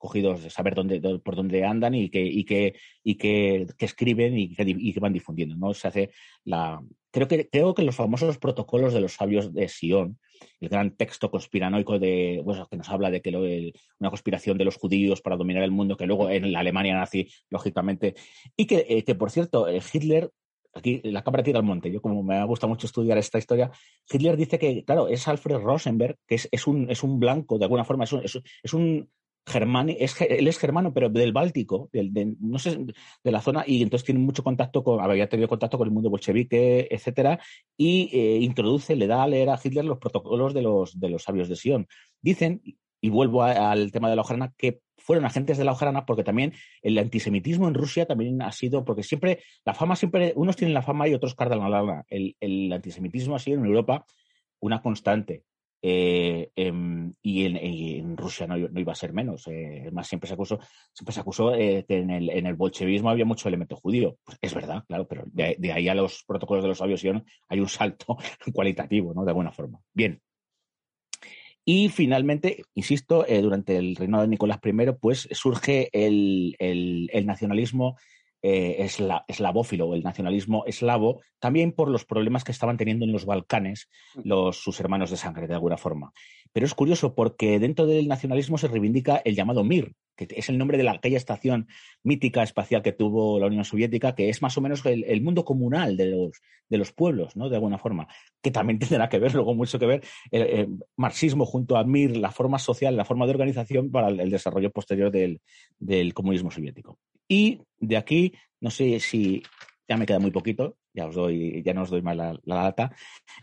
cogidos de saber dónde, por dónde andan y que, y que, y que, escriben y que, van difundiendo. ¿no? Se hace la, creo, que, creo que los famosos protocolos de los sabios de Sion, el gran texto conspiranoico de, bueno, que nos habla de que una conspiración de los judíos para dominar el mundo, que luego en la Alemania nazi, lógicamente, y que, eh, que por cierto, eh, Hitler aquí la cámara tira al monte. Yo, como me ha gustado mucho estudiar esta historia, Hitler dice que, claro, es Alfred Rosenberg, que es, es, un, es un blanco, de alguna forma, es un, es un Germán, es, él es germano, pero del Báltico, de, no sé, de la zona, y entonces tiene mucho contacto con, había tenido contacto con el mundo bolchevique, etcétera, y eh, introduce, le da a leer a Hitler los protocolos de los, de los sabios de Sion. Dicen, y vuelvo al tema de la Ojrana, que fueron agentes de la Ojrana porque también el antisemitismo en Rusia también ha sido, porque siempre, la fama siempre, unos tienen la fama y otros cardan la lana. El, el antisemitismo ha sido en Europa una constante. Eh, em, y, en, Rusia no, iba a ser menos. Eh, más, siempre se acusó, siempre se acusó eh, que en el, en el, bolchevismo había mucho elemento judío. Pues es verdad, claro, pero de, ahí a los protocolos de los sabios hay un salto cualitativo, ¿no? De alguna forma. Bien. Y finalmente, insisto, durante el reinado de Nicolás I, pues surge el, el nacionalismo eh, eslavófilo, el nacionalismo eslavo, también por los problemas que estaban teniendo en los Balcanes mm. los, sus hermanos de sangre, de alguna forma. Pero es curioso porque dentro del nacionalismo se reivindica el llamado Mir, que es el nombre de la, aquella estación mítica espacial que tuvo la Unión Soviética, que es más o menos el, mundo comunal de los, de los pueblos, ¿no? De alguna forma, que también tendrá que ver, luego mucho que ver, el, marxismo junto a Mir, la forma social, la forma de organización para el, desarrollo posterior del, del comunismo soviético. Y de aquí, no sé si ya me queda muy poquito, ya os doy, ya no os doy más la, data.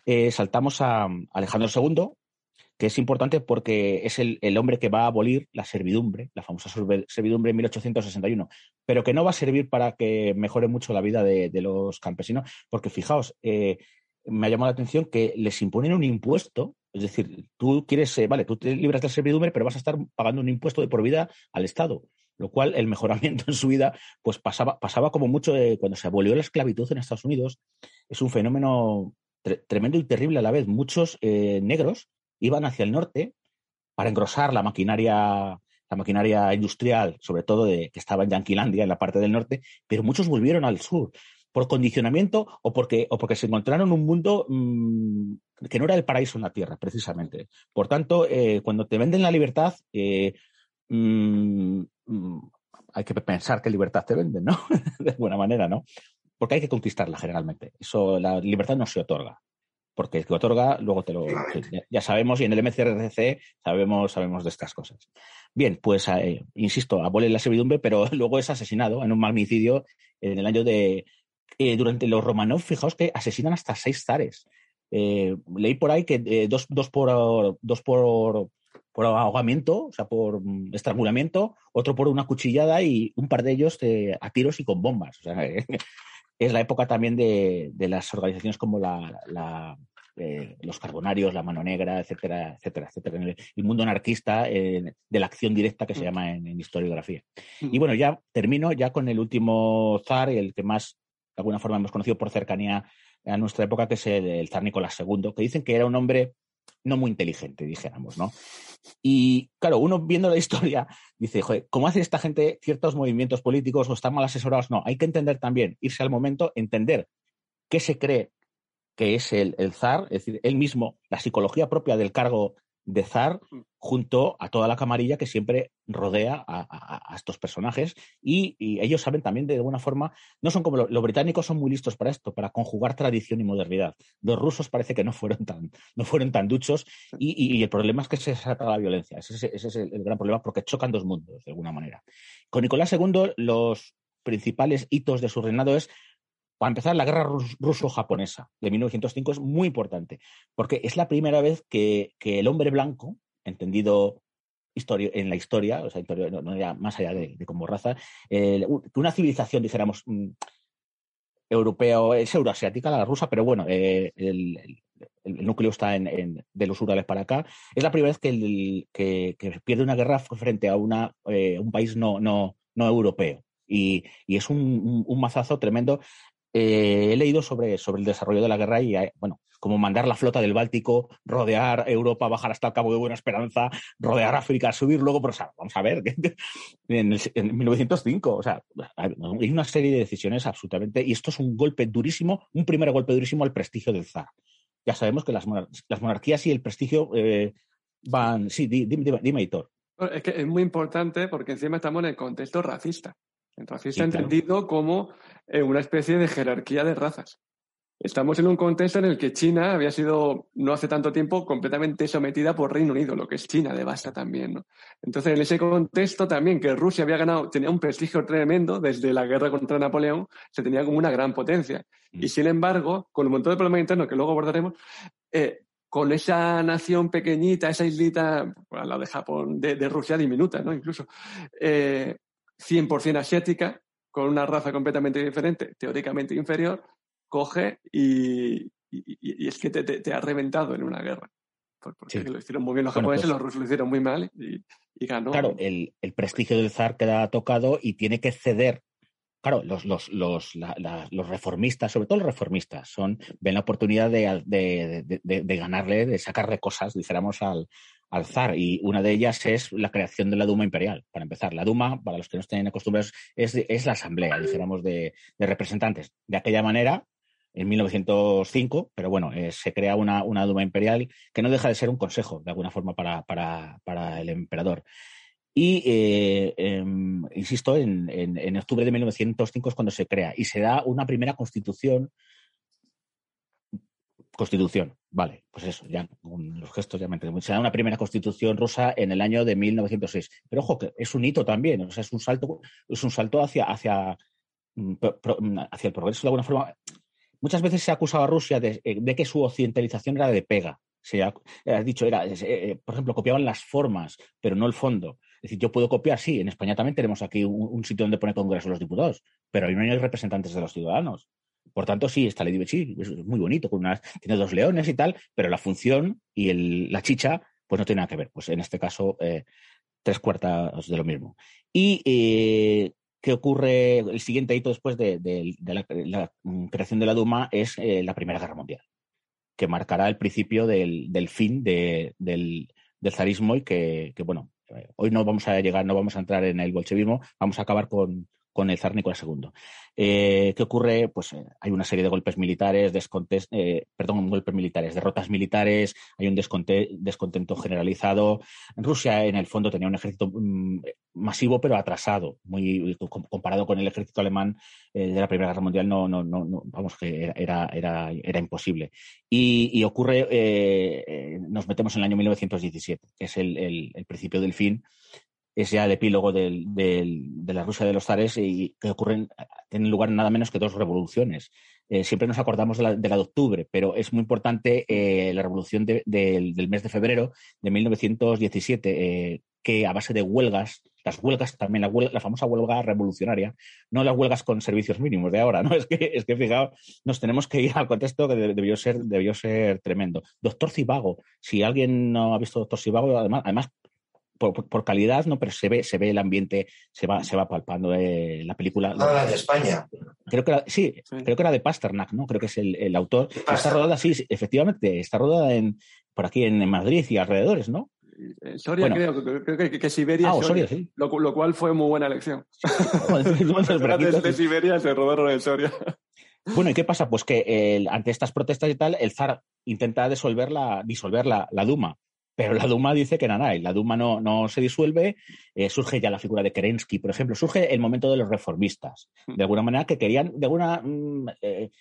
Eh, saltamos a Alejandro II, que es importante porque es el, hombre que va a abolir la servidumbre, la famosa servidumbre en 1861, pero que no va a servir para que mejore mucho la vida de, los campesinos, porque fijaos, eh, me ha llamado la atención que les imponen un impuesto, es decir, tú quieres, eh, vale, tú te libras de la servidumbre, pero vas a estar pagando un impuesto de por vida al Estado lo cual el mejoramiento en su vida pues pasaba, pasaba como mucho cuando se abolió la esclavitud en Estados Unidos. Es un fenómeno tremendo y terrible a la vez. Muchos eh, negros iban hacia el norte para engrosar la maquinaria la maquinaria industrial, sobre todo de, que estaba en Yanquilandia, en la parte del norte, pero muchos volvieron al sur por condicionamiento o porque, o porque se encontraron un mundo mm, que no era el paraíso en la tierra, precisamente. Por tanto, eh, cuando te venden la libertad, eh, mm, Mm, hay que pensar qué libertad te venden, ¿no? de buena manera, ¿no? Porque hay que conquistarla generalmente. Eso, la libertad no se otorga. Porque el que otorga, luego te lo. Ya, sabemos, y en el MCRC sabemos, sabemos de estas cosas. Bien, pues eh, insisto, abole la servidumbre, pero luego es asesinado en un magnicidio en el año de. Eh, durante los Romanov, fijaos que asesinan hasta seis zares. Eh, leí por ahí que dos, dos, por, dos por por ahogamiento, o sea, por mm, estrangulamiento, otro por una cuchillada y un par de ellos a tiros y con bombas. O sea, es la época también de, las organizaciones como la, eh, los carbonarios, la mano negra, etcétera, etcétera, etcétera. El, mundo anarquista de la acción directa que se mm. llama en, historiografía. Mm. Y bueno, ya termino ya con el último zar, el que más de alguna forma hemos conocido por cercanía a nuestra época, que es el, el zar Nicolás II, que dicen que era un hombre no muy inteligente, dijéramos, ¿no? Y claro, uno viendo la historia dice, joder, ¿cómo hace esta gente ciertos movimientos políticos o están mal asesorados? No, hay que entender también, irse al momento, entender qué se cree que es el, el zar, es decir, él mismo, la psicología propia del cargo de zar junto a toda la camarilla que siempre rodea a, estos personajes y, ellos saben también de alguna forma, no son como los, británicos son muy listos para esto, para conjugar tradición y modernidad. Los rusos parece que no fueron tan, no fueron tan duchos y, el problema es que se trata la violencia. Ese, es el, el, gran problema porque chocan dos mundos de alguna manera. Con Nicolás II los principales hitos de su reinado es para empezar, la guerra ruso-japonesa de 1905 es muy importante, porque es la primera vez que, el hombre blanco, entendido en la historia, o sea, no, más allá de, como raza, que una civilización, dijéramos, mm, europea o es euroasiática, la rusa, pero bueno, el, núcleo está en, de los Urales para acá. Es la primera vez que, pierde una guerra frente a una, un país no, no, no europeo. Y, es un, mazazo tremendo. He leído sobre, sobre el desarrollo de la guerra y, bueno, como mandar la flota del Báltico, rodear Europa, bajar hasta el Cabo de Buena Esperanza, rodear África, subir luego, pero vamos a ver, en, en 1905, o sea, hay una serie de decisiones absolutamente, y esto es un golpe durísimo, un primer golpe durísimo al prestigio del zar. Ya sabemos que las, monarquías y el prestigio eh, van, sí, dime, dime, dime, Hitor. Es que es muy importante porque encima estamos en el contexto racista. El racista entendido como eh, una especie de jerarquía de razas. Estamos en un contexto en el que China había sido, no hace tanto tiempo, completamente sometida por Reino Unido, lo que es China de base también. ¿no? Entonces, en ese contexto también, que Rusia había ganado, tenía un prestigio tremendo desde la guerra contra Napoleón, se tenía como una gran potencia. Mm. Y sin embargo, con un montón de problemas internos que luego abordaremos, eh, con esa nación pequeñita, esa islita, a la de Japón, de, Rusia diminuta, ¿no? Incluso, eh, 100% asiática, con una raza completamente diferente, teóricamente inferior, coge y, es que te, ha reventado en una guerra. Porque lo hicieron muy bien los japoneses, pues los rusos lo hicieron muy mal y, ganó. Claro, el, prestigio del zar queda tocado y tiene que ceder. Claro, los, los, los, los reformistas, sobre todo los reformistas, son, ven la oportunidad de, de, ganarle, de sacarle cosas, dijéramos, al, al zar. Y una de ellas es la creación de la Duma imperial, para empezar. La Duma, para los que no estén acostumbrados, es, es la asamblea, dijéramos, de, representantes. De aquella manera, en 1905, pero bueno, eh, se crea una, una, Duma imperial que no deja de ser un consejo, de alguna forma, para, para, para el emperador. Y, eh, em, insisto, en, en, octubre de 1905 es cuando se crea y se da una primera constitución. Constitución, vale, pues eso, ya con los gestos ya me entiendo. Se da una primera constitución rusa en el año de 1906. Pero ojo, que es un hito también, o sea, es un salto, es un salto hacia, hacia, mm, hacia el progreso de alguna forma muchas veces se ha acusado a Rusia de, eh, que su occidentalización era de pega. Se ha, dicho, era, eh, por ejemplo, copiaban las formas, pero no el fondo. Es decir, yo puedo copiar, sí, en España también tenemos aquí un, sitio donde pone Congreso los diputados, pero ahí no hay representantes de los ciudadanos. Por tanto, sí, esta ley sí, es muy bonito, con tiene dos leones y tal, pero la función y la chicha, pues no tiene nada que ver. Pues en este caso, eh, tres cuartas de lo mismo. Y ¿Qué ocurre, el siguiente hito después de, la, mm, creación de la Duma es eh, la Primera Guerra Mundial, que marcará el principio del, fin del, zarismo y que, bueno, eh, hoy no vamos a llegar, no vamos a entrar en el bolchevismo, vamos a acabar con, con el zar Nicolás II. Eh, ¿Qué ocurre? Pues eh, hay una serie de golpes militares, descontes, eh, perdón, golpes militares, derrotas militares, hay un descontento generalizado. Rusia, en el fondo, tenía un ejército mm, masivo, pero atrasado, muy comparado con el ejército alemán de la Primera Guerra Mundial, no, no, no, vamos, que era, era, era imposible. Y, ocurre, nos metemos en el año 1917, que es el principio del fin es ya el epílogo del, de la Rusia de los zares y que ocurren, tienen lugar nada menos que dos revoluciones. Eh, siempre nos acordamos de la, de octubre, pero es muy importante eh, la revolución del mes de febrero de 1917, eh, que a base de huelgas, las huelgas también, la, la, famosa huelga revolucionaria, no las huelgas con servicios mínimos de ahora, ¿no? Es que, es que fijaos, nos tenemos que ir al contexto que debió ser, debió ser tremendo. Doctor Cibago, si alguien no ha visto Doctor Cibago, además, además por, calidad, no, pero se ve, se ve el ambiente, se va, se va palpando eh, la película. Ah, de España. Creo que era, sí, creo que era de Pasternak, ¿no? Creo que es el, autor. Está rodada, sí, efectivamente, está rodada en, por aquí en, Madrid y alrededores, ¿no? En Soria creo, creo que, Siberia, ah, Soria, sí. lo, cual fue muy buena elección. de, Siberia se rodaron en Soria. Bueno, ¿y qué pasa? Pues que ante estas protestas y tal, el zar intenta disolver la, disolver la, la Duma pero la Duma dice que nada, y la Duma no, no se disuelve, eh, surge ya la figura de Kerensky, por ejemplo, surge el momento de los reformistas, de alguna manera que querían, de alguna mm, eh,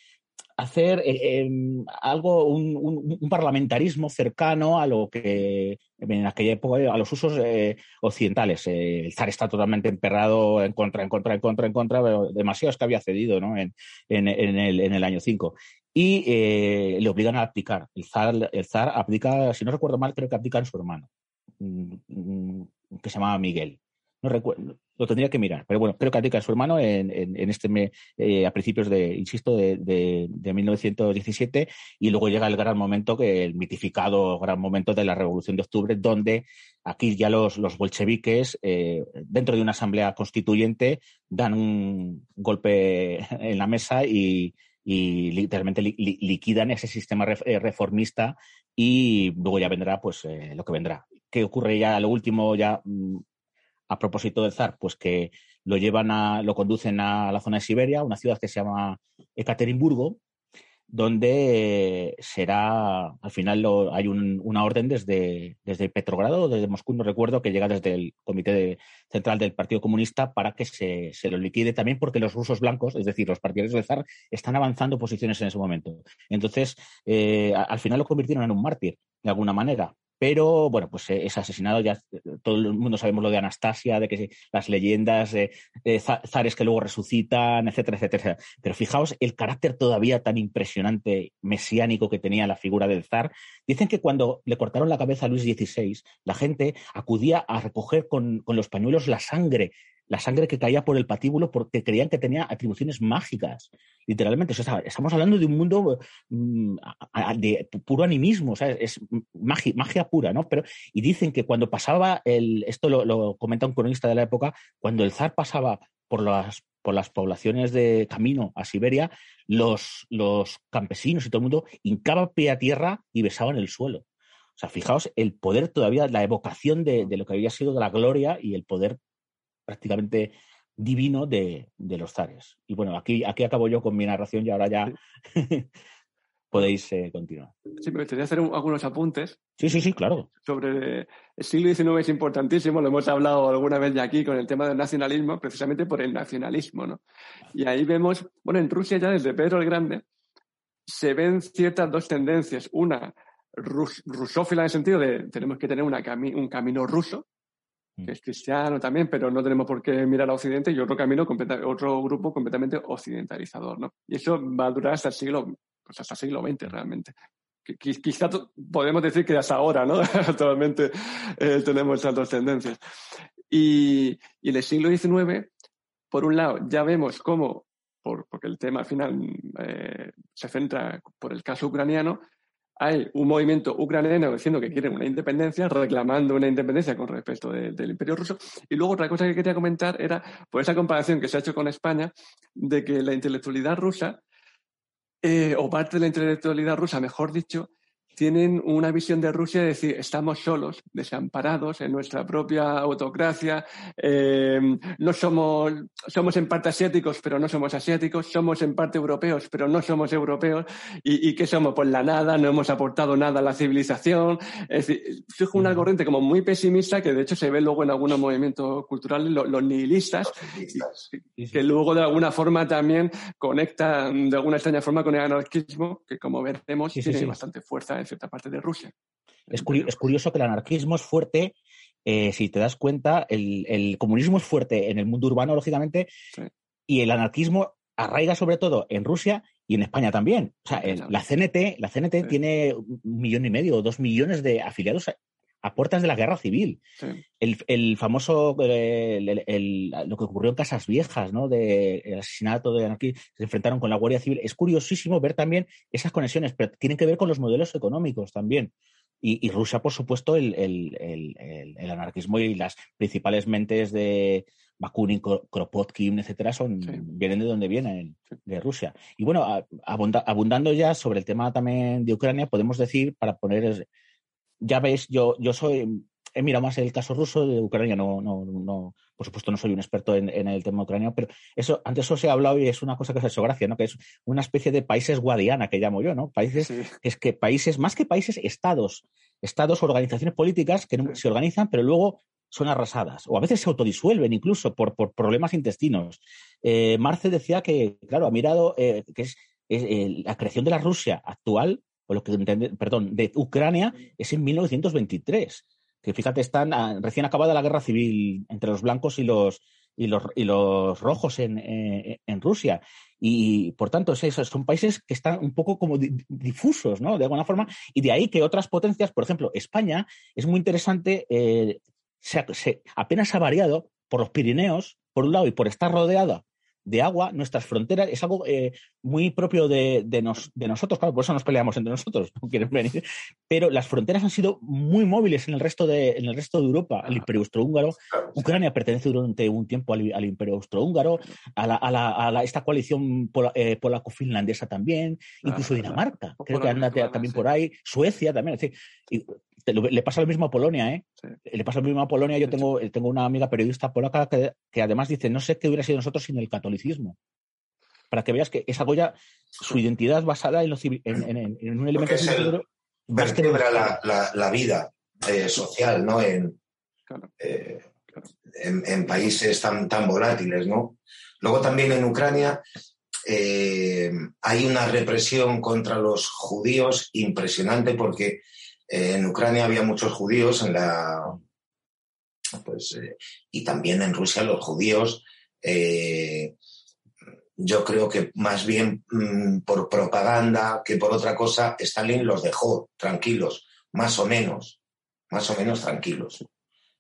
hacer eh, em, algo, un, parlamentarismo cercano a lo que en aquella época, a los usos occidentales. el zar está totalmente emperrado en contra, en contra, en contra, en contra, pero demasiado es que había cedido ¿no? en, en, en, el, en el año 5 y eh, le obligan a abdicar. El zar, el zar abdica, si no recuerdo mal, creo que abdica en su hermano. Mm, mm, que se llamaba Miguel. Lo tendría que mirar, pero bueno, creo que a su hermano en, en, este me, eh, a principios de, insisto, de, de, 1917 y luego llega el gran momento, que el mitificado gran momento de la Revolución de Octubre, donde aquí ya los, los bolcheviques, eh, dentro de una asamblea constituyente, dan un golpe en la mesa y, y literalmente liquidan ese sistema eh, reformista y luego ya vendrá pues eh, lo que vendrá. ¿Qué ocurre ya lo último ya mm, a propósito del zar? Pues que lo llevan a, lo conducen a la zona de Siberia, una ciudad que se llama Ekaterimburgo, donde será, al final hay una orden desde, desde Petrogrado desde Moscú, no recuerdo, que llega desde el Comité Central del Partido Comunista para que se, lo liquide también porque los rusos blancos, es decir, los partidarios del zar, están avanzando posiciones en ese momento. Entonces, eh, al final lo convirtieron en un mártir, de alguna manera pero bueno, pues eh, es asesinado, ya eh, todo el mundo sabemos lo de Anastasia, de que las leyendas, de, zares que luego resucitan, etcétera, etcétera. Pero fijaos el carácter todavía tan impresionante, mesiánico que tenía la figura del zar. Dicen que cuando le cortaron la cabeza a Luis XVI, la gente acudía a recoger con, con los pañuelos la sangre la sangre que caía por el patíbulo porque creían que tenía atribuciones mágicas, literalmente. estamos hablando de un mundo mm, de puro animismo, es magia, magia, pura, ¿no? Pero, y dicen que cuando pasaba, el, esto lo, comenta un cronista de la época, cuando el zar pasaba por las, por las poblaciones de camino a Siberia, los, los campesinos y todo el mundo hincaban pie a tierra y besaban el suelo. O sea, fijaos el poder todavía, la evocación de, de, lo que había sido de la gloria y el poder prácticamente divino de, los zares. Y bueno, aquí, aquí acabo yo con mi narración y ahora ya podéis eh, continuar. Sí, me gustaría hacer algunos apuntes. Sí, sí, sí, claro. Sobre el siglo XIX es importantísimo, lo hemos hablado alguna vez ya aquí con el tema del nacionalismo, precisamente por el nacionalismo, ¿no? Y ahí vemos, bueno, en Rusia ya desde Pedro el Grande se ven ciertas dos tendencias. Una, rusófila en el sentido de tenemos que tener un camino ruso, que es cristiano también, pero no tenemos por qué mirar a Occidente, y otro camino, otro grupo completamente occidentalizador, ¿no? Y eso va a durar hasta el siglo, pues hasta siglo XX realmente. Quizá podemos decir que hasta ahora, ¿no? Actualmente eh, tenemos esas dos tendencias. Y, y, en el siglo XIX, por un lado, ya vemos cómo, por, porque el tema al final eh, se centra por el caso ucraniano, hay un movimiento ucraniano diciendo que quieren una independencia, reclamando una independencia con respecto del imperio ruso. Y luego otra cosa que quería comentar era por esa comparación que se ha hecho con España, de que la intelectualidad rusa, eh, o parte de la intelectualidad rusa, mejor dicho, tienen una visión de Rusia de decir, estamos solos, desamparados en nuestra propia autocracia, eh, no somos, somos en parte asiáticos, pero no somos asiáticos, somos en parte europeos, pero no somos europeos, y, ¿qué somos? Pues la nada, no hemos aportado nada a la civilización. Es decir, fijo una corriente como muy pesimista que de hecho se ve luego en algunos movimientos culturales, los, nihilistas, que luego de alguna forma también conectan de alguna extraña forma con el anarquismo, que como veremos tiene bastante fuerza cierta parte de Rusia. Es, curioso que el anarquismo es fuerte, eh, si te das cuenta, el, comunismo es fuerte en el mundo urbano, lógicamente, y el anarquismo arraiga sobre todo en Rusia y en España también. O sea, la CNT, la CNT tiene un millón y medio o dos millones de afiliados a, puertas de la guerra civil. El, famoso, eh, lo que ocurrió en Casas Viejas, ¿no? De el asesinato de anarquistas, se enfrentaron con la Guardia Civil. Es curiosísimo ver también esas conexiones, pero tienen que ver con los modelos económicos también. Y, Rusia, por supuesto, el, anarquismo y las principales mentes de Bakunin, Kropotkin, etcétera, son, vienen de donde vienen, de Rusia. Y bueno, abundando ya sobre el tema también de Ucrania, podemos decir, para poner, ya veis, yo, yo soy, he mirado más el caso ruso, de Ucrania no, no, no, por supuesto no soy un experto en, el tema ucraniano, pero eso, antes eso se ha hablado y es una cosa que se ha hecho gracia, ¿no? Que es una especie de países guadiana que llamo yo, ¿no? Países, es que países, más que países, estados, estados, organizaciones políticas que se organizan, pero luego son arrasadas, o a veces se autodisuelven incluso por, por problemas intestinos. Eh, Marce decía que, claro, ha mirado eh, que es, eh, la creación de la Rusia actual, o lo que perdón, de Ucrania, es en 1923 que fíjate, están ah, recién acabada la guerra civil entre los blancos y los, y los, y los rojos en, eh, en Rusia. Y por tanto, son países que están un poco como difusos, ¿no? De alguna forma. Y de ahí que otras potencias, por ejemplo, España, es muy interesante. Eh, se, apenas ha variado por los Pirineos, por un lado, y por estar rodeada de agua, nuestras fronteras, es algo eh, muy propio de, de, nosotros, claro, por eso nos peleamos entre nosotros, no quieren venir, pero las fronteras han sido muy móviles en el resto de, en el resto de Europa, el Imperio Austrohúngaro, Ucrania pertenece durante un tiempo al, Imperio Austrohúngaro, a, la, a, la, esta coalición eh, polaco-finlandesa también, incluso Dinamarca, creo que anda también por ahí, Suecia también, es decir, le pasa lo mismo a Polonia, ¿eh? Le pasa lo mismo a Polonia. Yo tengo, tengo una amiga periodista polaca que, además dice, no sé qué hubiera sido nosotros sin el catolicismo. Para que veas que esa Goya, su identidad basada en, en, un elemento... Es vertebra la, la, vida eh, social, ¿no? En, eh, en, países tan, tan volátiles, ¿no? Luego también en Ucrania eh, hay una represión contra los judíos impresionante porque en Ucrania había muchos judíos en la. Pues, eh, y también en Rusia los judíos. Eh, yo creo que más bien mm, por propaganda que por otra cosa, Stalin los dejó tranquilos, más o menos, más o menos tranquilos.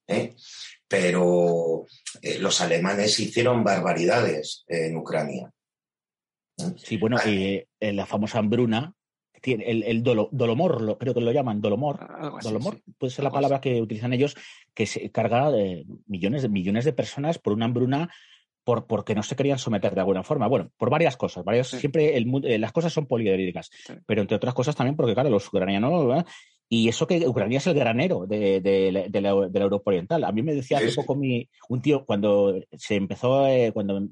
¿eh? Pero los alemanes hicieron barbaridades en Ucrania. Sí, bueno, y la famosa hambruna el, el dolomor, creo que lo llaman, dolomor. dolomor puede ser la palabra que utilizan ellos, que se carga de millones de millones de personas por una hambruna por, porque no se querían someter de alguna forma. Bueno, por varias cosas. Varias, Siempre el, eh, las cosas son poliedrídicas, pero entre otras cosas también porque, claro, los ucranianos y eso que Ucrania es el granero de, de, la, Europa Oriental. A mí me decía hace poco mi, un tío, cuando se empezó, eh, cuando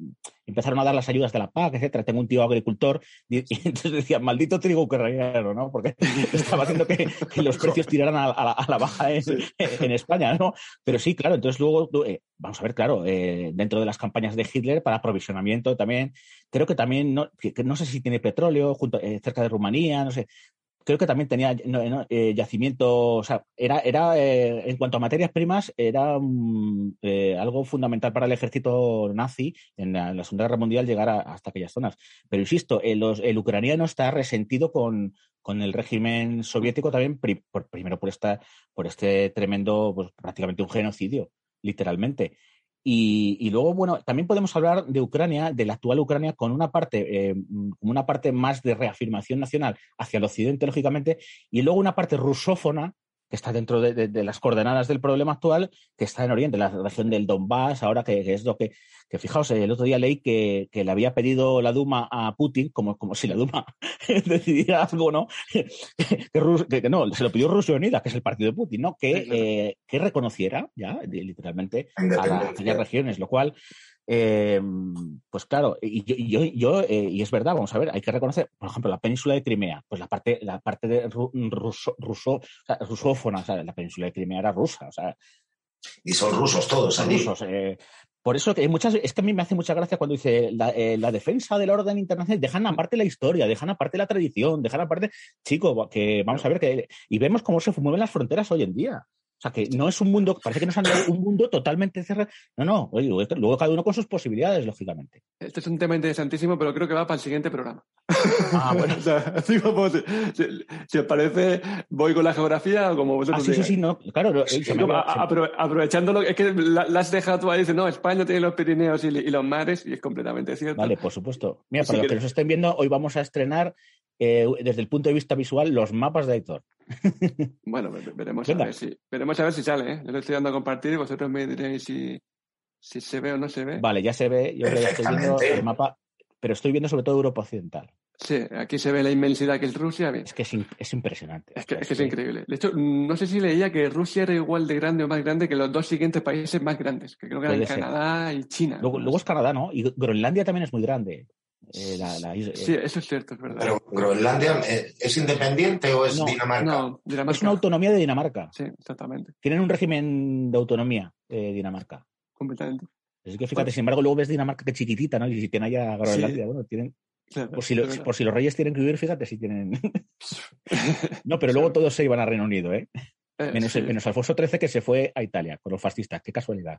empezaron a dar las ayudas de la PAC, etcétera, tengo un tío agricultor, y, entonces decía, maldito trigo ucraniano, ¿no? Porque estaba haciendo que, los precios tiraran a, la, baja en, España, ¿no? Pero sí, claro, entonces luego, eh, vamos a ver, claro, eh, dentro de las campañas de Hitler para aprovisionamiento también, creo que también, no, no sé si tiene petróleo junto, cerca de Rumanía, no sé, creo que también tenía eh, yacimiento, o sea, era, era eh, en cuanto a materias primas, era mm, eh, algo fundamental para el ejército nazi en la, Segunda Guerra Mundial llegar hasta aquellas zonas. Pero insisto, el ucraniano está resentido con, con el régimen soviético también, primero por, esta, por este tremendo, pues prácticamente un genocidio, literalmente. Y, luego, bueno, también podemos hablar de Ucrania, de la actual Ucrania, con una parte, eh, una parte más de reafirmación nacional hacia el occidente, lógicamente, y luego una parte rusófona que está dentro de, las coordenadas del problema actual, que está en Oriente, la región del Donbass, ahora que, es lo que, que, fijaos, el otro día leí que, le había pedido la Duma a Putin, como, como si la Duma decidiera algo, ¿no? que, no, se lo pidió Rusia Unida, que es el partido de Putin, ¿no? Que, eh, que reconociera ya, literalmente, a, aquellas regiones, lo cual eh, pues claro, y yo, yo, eh, y es verdad, vamos a ver, hay que reconocer, por ejemplo, la península de Crimea, pues la parte, la parte de ruso, ruso, rusófona, o sea, la península de Crimea era rusa, o sea. Y son rusos todos allí. Rusos, eh, por eso que muchas es que a mí me hace mucha gracia cuando dice la, la, defensa del orden internacional, dejan aparte la historia, dejan aparte la tradición, dejan aparte, chico, que vamos a ver que y vemos cómo se mueven las fronteras hoy en día. O sea, que no es un mundo, parece que nos han dado un mundo totalmente cerrado. No, no, luego cada uno con sus posibilidades, lógicamente. Este es un tema interesantísimo, pero creo que va para el siguiente programa. Ah, bueno. si, os parece, voy con la geografía como vosotros ah, sí, sí, sí, no, claro. aprovechándolo, es que la, has dejado tú ahí, dices, no, España tiene los Pirineos y, los mares, y es completamente cierto. Vale, por supuesto. Mira, para los que nos estén viendo, hoy vamos a estrenar eh, desde el punto de vista visual los mapas de Héctor. Bueno, veremos a, ver si, veremos a ver si sale. ¿eh? Yo lo estoy dando a compartir y vosotros me diréis si, si se ve o no se ve. Vale, ya se ve. Yo estoy viendo el mapa, pero estoy viendo sobre todo Europa Occidental. Sí, aquí se ve la inmensidad que es Rusia. Es que es, impresionante. Es que, es, increíble. De hecho, no sé si leía que Rusia era igual de grande o más grande que los dos siguientes países más grandes, que creo que eran Canadá y China. Luego, luego, es Canadá, ¿no? Y Groenlandia también es muy grande. Eh, sí, eso es cierto, es verdad. Pero Groenlandia eh, es independiente o es Dinamarca? No, Es una autonomía de Dinamarca. Sí, exactamente. Tienen un régimen de autonomía Dinamarca. Completamente. Es que fíjate, sin embargo, luego ves Dinamarca que chiquitita, ¿no? Y si tienen allá Groenlandia, bueno, tienen. por, si por, si los reyes tienen que vivir, fíjate si tienen. no, pero luego todos se iban a Reino Unido, ¿eh? Eh, menos, Alfonso XIII que se fue a Italia con los fascistas. Qué casualidad.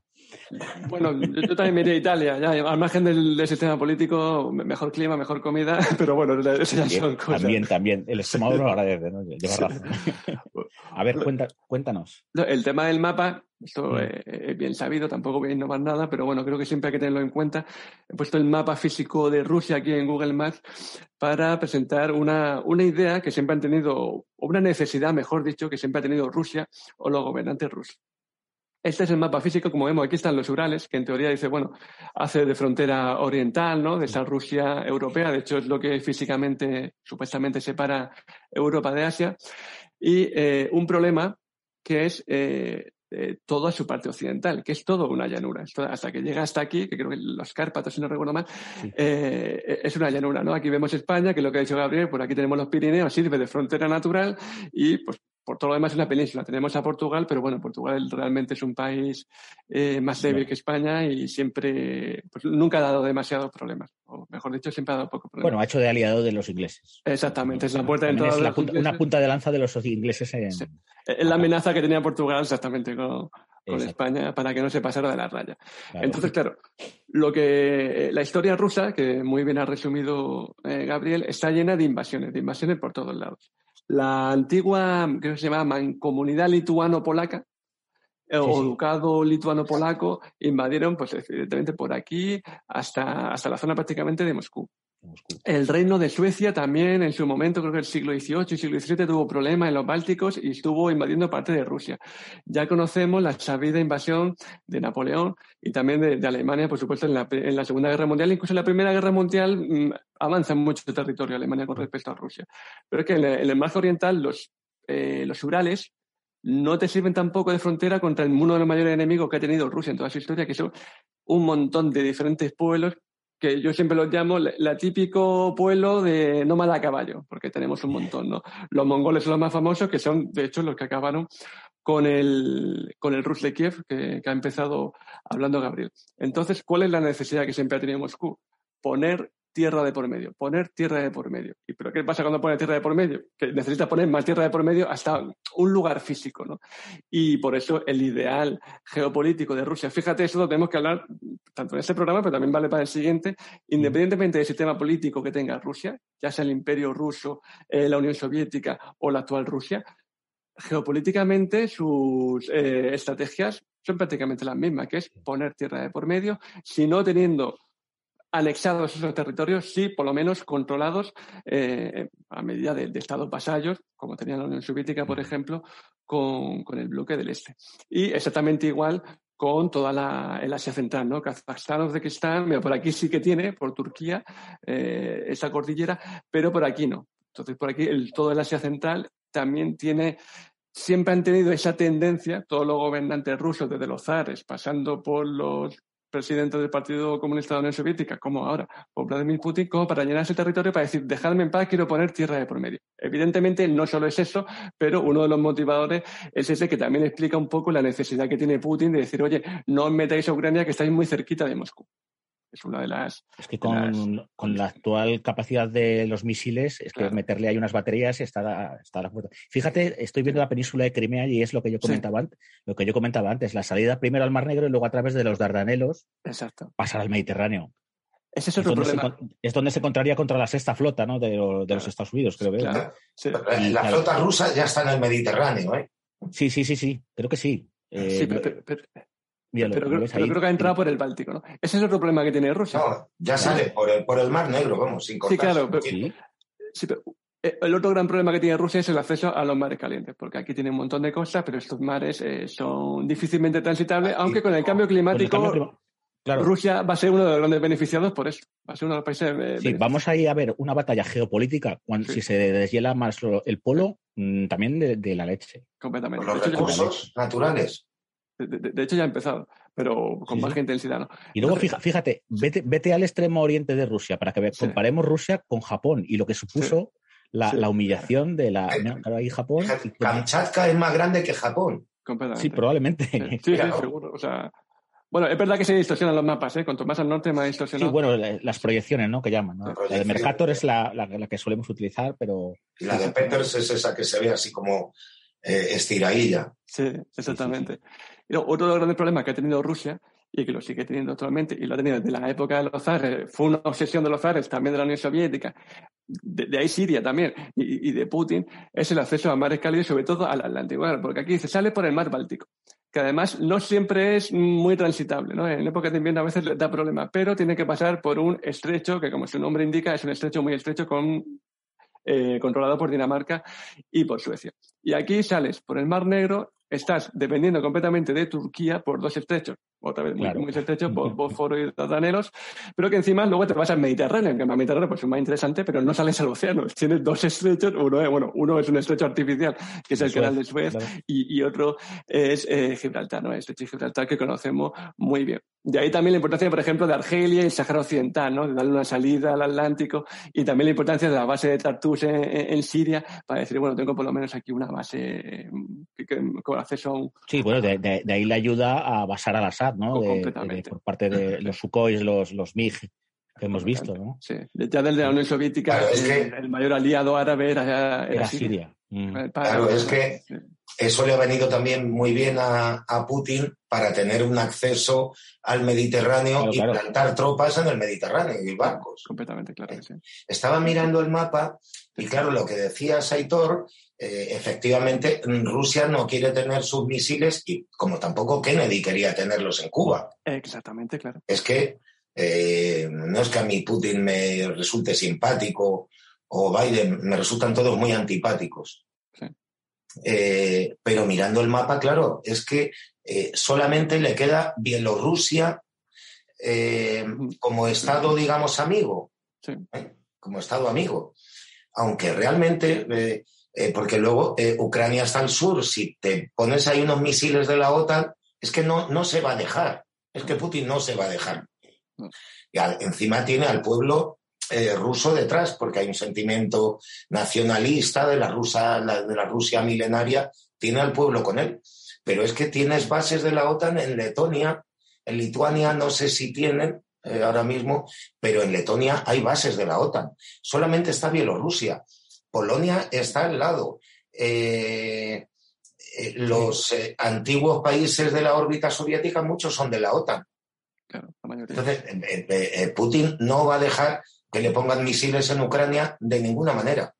Bueno, yo también me iría a Italia. Ya, al margen del, sistema político, mejor clima, mejor comida, pero bueno, eso ya son cosas. También, también. El estómago lo agradece, ¿no? Lleva razón. a ver, cuéntanos. El tema del mapa Esto mm. es bien sabido, tampoco voy a innovar nada, pero bueno, creo que siempre hay que tenerlo en cuenta. He puesto el mapa físico de Rusia aquí en Google Maps para presentar una, una idea que siempre han tenido, o una necesidad, mejor dicho, que siempre ha tenido Rusia o los gobernantes rusos. Este es el mapa físico, como vemos, aquí están los Urales, que en teoría dice, bueno, hace de frontera oriental, ¿no? De esa Rusia europea, de hecho es lo que físicamente, supuestamente separa Europa de Asia. Y eh, un problema que es eh, eh, toda su parte occidental, que es todo una llanura. hasta que llega hasta aquí, que creo que los Cárpatos, si no recuerdo mal, es una llanura, ¿no? Aquí vemos España, que es lo que ha dicho Gabriel, por aquí tenemos los Pirineos, sirve de frontera natural y pues por todo lo demás es una península. Tenemos a Portugal, pero bueno, Portugal realmente es un país eh, más débil que España y siempre, pues nunca ha dado demasiados problemas. O mejor dicho, siempre ha dado poco problema. Bueno, ha hecho de aliado de los ingleses. Exactamente, es la puerta de entrada. Es una punta de lanza de los ingleses. En... Es la amenaza que tenía Portugal exactamente con, España para que no se pasara de la raya. Entonces, claro, lo que la historia rusa, que muy bien ha resumido eh, Gabriel, está llena de invasiones, de invasiones por todos lados la antigua, creo que se llama Mancomunidad Lituano-Polaca, eh, o Ducado Lituano-Polaco, invadieron, pues evidentemente por aquí hasta, hasta la zona prácticamente de Moscú. El reino de Suecia también en su momento, creo que el siglo XVIII y siglo XVII tuvo problemas en los Bálticos y estuvo invadiendo parte de Rusia. Ya conocemos la sabida invasión de Napoleón y también de, Alemania, por supuesto, en la, en la, Segunda Guerra Mundial. Incluso en la Primera Guerra Mundial mm, avanza mucho el territorio Alemania con respecto a Rusia. Pero es que en el, marco oriental los, eh, los Urales no te sirven tampoco de frontera contra uno de los mayores enemigos que ha tenido Rusia en toda su historia, que son un montón de diferentes pueblos que yo siempre los llamo la típico pueblo de nómada a caballo, porque tenemos un montón, ¿no? Los mongoles son los más famosos, que son, de hecho, los que acabaron con el, con el Rus de Kiev, que ha empezado hablando Gabriel. Entonces, ¿cuál es la necesidad que siempre ha tenido Moscú? Poner tierra de por medio, poner tierra de por medio. ¿Y pero qué pasa cuando pone tierra de por medio? Que necesita poner más tierra de por medio hasta un lugar físico, ¿no? Y por eso el ideal geopolítico de Rusia, fíjate, eso lo tenemos que hablar tanto en este programa, pero también vale para el siguiente, independientemente del sistema político que tenga Rusia, ya sea el imperio ruso, eh, la Unión Soviética o la actual Rusia, geopolíticamente sus eh, estrategias son prácticamente las mismas, que es poner tierra de por medio, si no teniendo anexados esos territorios, sí, por lo menos controlados eh, a medida de, estados vasallos, como tenía la Unión Soviética, por ejemplo, con, el bloque del Este. Y exactamente igual con toda la, el Asia Central, ¿no? Kazajstán, Uzbekistán, mira, por aquí sí que tiene, por Turquía, eh, esa cordillera, pero por aquí no. Entonces, por aquí el, todo el Asia Central también tiene siempre han tenido esa tendencia, todos los gobernantes rusos, desde los zares, pasando por los presidente del Partido Comunista de la Unión Soviética, como ahora, por Vladimir Putin, como para llenar ese territorio para decir, dejadme en paz, quiero poner tierra de por medio. Evidentemente, no solo es eso, pero uno de los motivadores es ese que también explica un poco la necesidad que tiene Putin de decir, oye, no os metáis a Ucrania, que estáis muy cerquita de Moscú es una de las. Es que con, la actual capacidad de los misiles, es que meterle ahí unas baterías está, está a la puerta. Fíjate, estoy viendo la península de Crimea y es lo que yo comentaba antes, lo que yo comentaba antes, la salida primero al Mar Negro y luego a través de los Dardanelos Exacto. pasar al Mediterráneo. Ese es, otro problema. es donde se encontraría contra la sexta flota ¿no? de, los Estados Unidos, creo. Claro. la flota rusa ya está en el Mediterráneo, ¿eh? Sí, sí, sí, sí, creo que sí. sí, eh, pero, pero, creo, que ha entrado por el Báltico, ¿no? Ese es otro problema que tiene Rusia. No, ya sale por el, por el Mar Negro, vamos, sin cortar. Sí, claro. Pero, sí. pero eh, el otro gran problema que tiene Rusia es el acceso a los mares calientes, porque aquí tiene un montón de cosas, pero estos mares eh, son difícilmente transitables, aunque con el cambio climático Rusia va a ser uno de los grandes beneficiados por eso. Va a ser uno de los países. Eh, sí, vamos a ir a ver una batalla geopolítica cuando si se deshiela más el polo, mm, también de, la leche. Completamente. los recursos naturales. De, hecho, ya ha empezado, pero con más intensidad. ¿no? Y luego, fíjate, vete, vete, al extremo oriente de Rusia para que comparemos Rusia con Japón y lo que supuso la, humillación de la. Claro, ahí Japón. Kamchatka es más grande que Japón. Sí, probablemente. Sí, sí, seguro. O sea, bueno, es verdad que se distorsionan los mapas, ¿eh? Cuanto más al norte, más distorsionado. Sí, bueno, las proyecciones, ¿no? Que llaman. ¿no? La de Mercator es la, la, que solemos utilizar, pero. La de Peters es esa que se ve así como eh, estiradilla. Sí, exactamente. Y otro de los grandes problemas que ha tenido Rusia y que lo sigue teniendo actualmente, y lo ha tenido desde la época de los zares, fue una obsesión de los zares, también de la Unión Soviética, de, ahí Siria también, y, de Putin, es el acceso a mares cálidos, sobre todo al Atlántico, porque aquí se sale por el mar Báltico. que además no siempre es muy transitable, ¿no? En época de invierno a veces da problema, pero tiene que pasar por un estrecho, que como su nombre indica, es un estrecho muy estrecho con, eh, controlado por Dinamarca y por Suecia. Y aquí sales por el Mar Negro, estás dependiendo completamente de Turquía por dos estrechos otra vez muy, muy estrecho, Bósforo y Dardanelos, pero que encima luego te vas al Mediterráneo, que el Mediterráneo pues, es más interesante, pero no sales al océano. Tienes dos estrechos, uno, es, bueno, uno es un estrecho artificial, que es el canal de Suez, y, y, otro es eh, Gibraltar, ¿no? El estrecho de Gibraltar que conocemos muy bien. De ahí también la importancia, por ejemplo, de Argelia y el Sahara Occidental, ¿no? De darle una salida al Atlántico, y también la importancia de la base de Tartus en, Siria, para decir, bueno, tengo por lo menos aquí una base con acceso a un... Sí, bueno, de, de, ahí la ayuda a basar al Por parte de los Sukhoi, los, los MiG que hemos visto, ¿no? Sí, ya desde la Unión Soviética el, mayor aliado árabe era, Siria. Mm. Claro, es que eso le ha venido también muy bien a, Putin para tener un acceso al Mediterráneo y plantar tropas en el Mediterráneo y barcos. Completamente, claro. sí. Estaba mirando el mapa y claro, lo que decía Saitor eh, efectivamente Rusia no quiere tener sus misiles y como tampoco Kennedy quería tenerlos en Cuba. Exactamente, claro. Es que eh, no es que a mí Putin me resulte simpático o Biden, me resultan todos muy antipáticos. Eh, pero mirando el mapa, claro, es que solamente le queda Bielorrusia como Estado, digamos, amigo. Como Estado amigo. Aunque realmente eh, porque luego eh, Ucrania está al sur, si te pones ahí unos misiles de la OTAN, es que no, no se va a dejar, es que Putin no se va a dejar. Y encima tiene al pueblo eh, ruso detrás, porque hay un sentimiento nacionalista de la, Rusa, de la Rusia milenaria, tiene al pueblo con él. Pero es que tienes bases de la OTAN en Letonia, en Lituania no sé si tienen ahora mismo, pero en Letonia hay bases de la OTAN. Solamente está Bielorrusia. Polonia está al lado. Eh, eh, los eh, antiguos países de la órbita soviética, muchos son de la OTAN. Entonces, Putin no va a dejar que le pongan misiles en Ucrania de ninguna manera.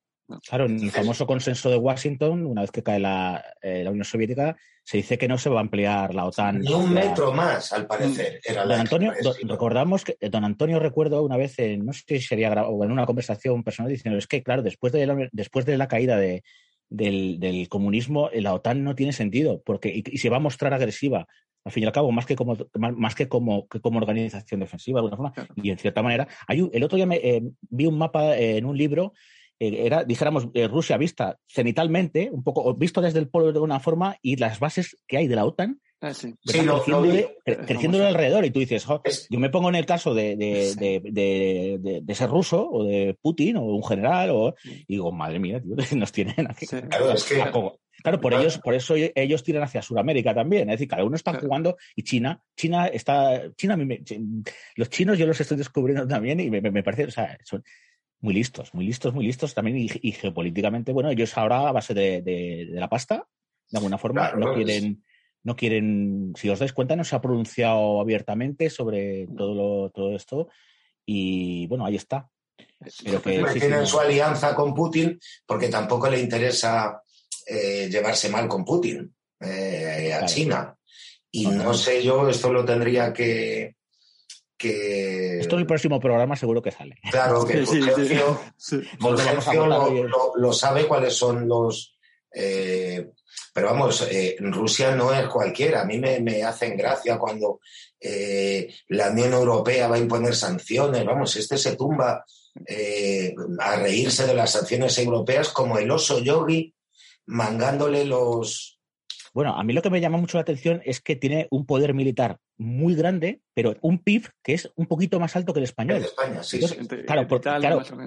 Claro, en el famoso consenso de Washington, una vez que cae la, Unión Soviética, se dice que no se va a ampliar la OTAN. Ni un metro más, al parecer. don Antonio, recordamos que don Antonio recuerdo una vez, en, no sé si sería o en una conversación personal, diciendo es que, claro, después de la, después de la caída de, del, comunismo, la OTAN no tiene sentido, porque y, se va a mostrar agresiva al fin y al cabo, más que como, más, que como, como organización defensiva, de alguna forma. Y en cierta manera, hay el otro día me, eh, vi un mapa en un libro eh, era, dijéramos, eh, Rusia vista cenitalmente, un poco visto desde el polo de una forma, y las bases que hay de la OTAN ah, sí. creciendo, alrededor. Y tú dices, yo me pongo en el caso de, de, ser ruso o de Putin o un general, o, y digo, madre mía, tío, nos tienen aquí. Claro, es que, Claro, por ellos, por eso ellos tiran hacia Sudamérica también. Es decir, cada uno está jugando y China, China está, China, los chinos yo los estoy descubriendo también y me, parece, o sea, son, muy listos, muy listos, muy listos también y, geopolíticamente, bueno, ellos ahora a base de, la pasta, de alguna forma, no quieren, no quieren, si os dais cuenta, no se ha pronunciado abiertamente sobre todo, todo esto y bueno, ahí está. Pero que, tienen su alianza con Putin porque tampoco le interesa eh, llevarse mal con Putin, eh, a China. Y no sé yo, esto lo tendría que, que... Esto en el próximo programa seguro que sale. Claro, que sí, lo, sabe cuáles son los... Eh, pero vamos, eh, Rusia no es cualquiera. A mí me, hacen gracia cuando eh, la Unión Europea va a imponer sanciones. Vamos, este se tumba a reírse de las sanciones europeas como el oso yogi mangándole los, bueno, a mí lo que me llama mucho la atención es que tiene un poder militar muy grande, pero un PIB que es un poquito más alto que el español. El España, sí, Claro,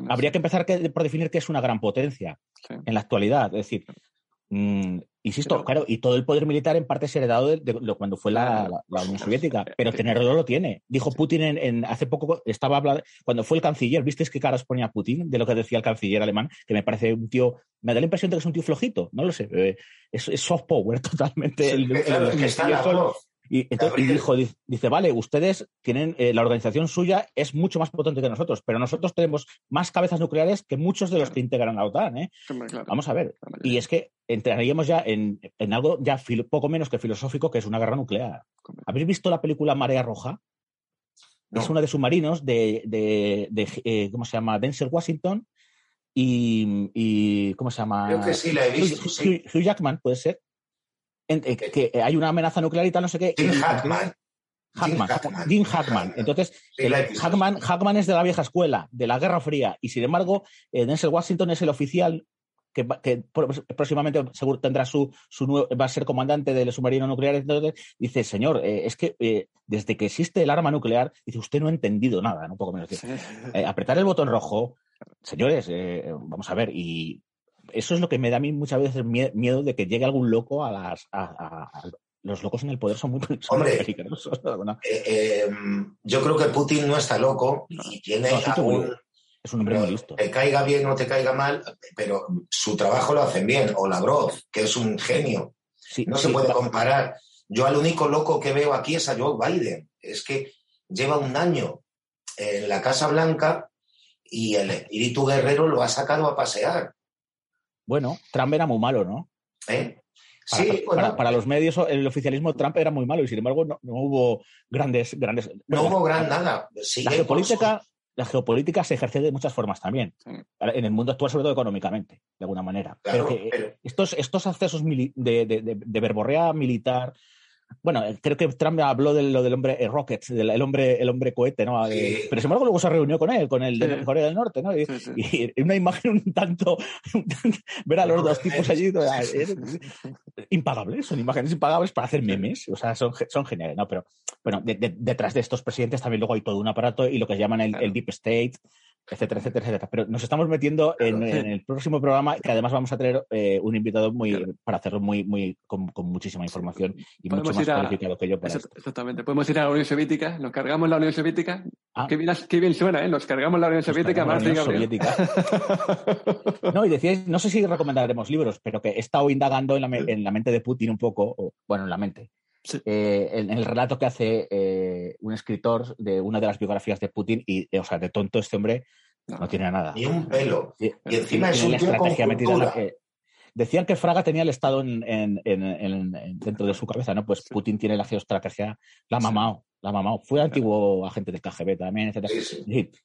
habría que empezar por definir que es una gran potencia en la actualidad. Es decir, mm, insisto, claro, y todo el poder militar en parte es heredado de, cuando fue la, Unión Soviética, pero tenerlo lo tiene. Dijo Putin en, hace poco, estaba hablando, cuando fue el canciller, ¿visteis qué caras ponía Putin de lo que decía el canciller alemán? Que me parece un tío, me da la impresión de que es un tío flojito, no lo sé, eh, es, soft power totalmente. Y, entonces, dijo, dice, vale, ustedes tienen, eh, la organización suya es mucho más potente que nosotros, pero nosotros tenemos más cabezas nucleares que muchos de los que integran la OTAN. ¿eh? Vamos a ver. Y es que entraríamos ya en, algo ya poco menos que filosófico, que es una guerra nuclear. ¿Habéis visto la película Marea Roja? Es una de submarinos de, de, ¿cómo se llama? Denzel Washington y, ¿cómo se llama? Creo que sí, la he visto. Hugh Jackman, puede ser. Eh, que hay una amenaza nuclear y tal, no sé qué. Jim Hackman. Jim Hackman. Entonces, Hackman, es de la vieja escuela, de la Guerra Fría, y sin embargo, eh, Denzel Washington es el oficial que, próximamente seguro tendrá su, va a ser comandante del submarino nuclear. Entonces, dice, señor, eh, es que desde que existe el arma nuclear, dice, usted no ha entendido nada, un poco menos. apretar el botón rojo, señores, vamos a ver, y eso es lo que me da a mí muchas veces miedo de que llegue algún loco a las. los locos en el poder son muy Hombre, eh, em, yo creo que Putin no está loco y tiene Es un hombre muy listo. Te caiga bien o te caiga mal, pero su trabajo lo hacen bien. O Lavrov, que es un genio. no se puede comparar. Yo al único loco que veo aquí es a Joe Biden. Es que lleva un año en la Casa Blanca y el espíritu guerrero lo ha sacado a pasear. Bueno, Trump era muy malo, ¿no? ¿Eh? Para, sí, para, los medios, el oficialismo Trump era muy malo y sin embargo no, hubo grandes. grandes no hubo gran nada. la, geopolítica, la geopolítica se ejerce de muchas formas también. En el mundo actual, sobre todo económicamente, de alguna manera. pero, que, Estos, estos accesos de, de verborrea militar, bueno, eh, creo que Trump habló de lo del hombre eh, rocket, del el hombre, el hombre cohete, ¿no? pero sin embargo luego se reunió con él, con el de Corea del Norte, ¿no? Y, una imagen un tanto, ver a los dos tipos allí, impagables, son imágenes impagables para hacer memes, o sea, son, son geniales, ¿no? Pero bueno, detrás de estos presidentes también luego hay todo un aparato y lo que llaman el Deep State, etcétera, etcétera, etcétera. Pero nos estamos metiendo en, el próximo programa, que además vamos a tener eh, un invitado muy para hacerlo muy, muy con, muchísima información y mucho más cualificado que yo. Para exactamente. Podemos ir a la Unión Soviética, nos cargamos la Unión Soviética. Ah. Qué, bien, suena, ¿eh? Nos cargamos la Unión Soviética. La Unión Soviética. no, y decíais, no sé si recomendaremos libros, pero que he estado indagando en la, en la mente de Putin un poco, o, bueno, en la mente eh, en, el relato que hace eh, un escritor de una de las biografías de Putin, y, o sea, de tonto este hombre no, tiene nada. Ni un pelo. Y, encima es un estrategia metida Decían que Fraga tenía el Estado en, dentro de su cabeza, ¿no? Pues Putin tiene la geoestrategia, la ha mamado, la ha mamado. Fue antiguo agente de KGB también, etc.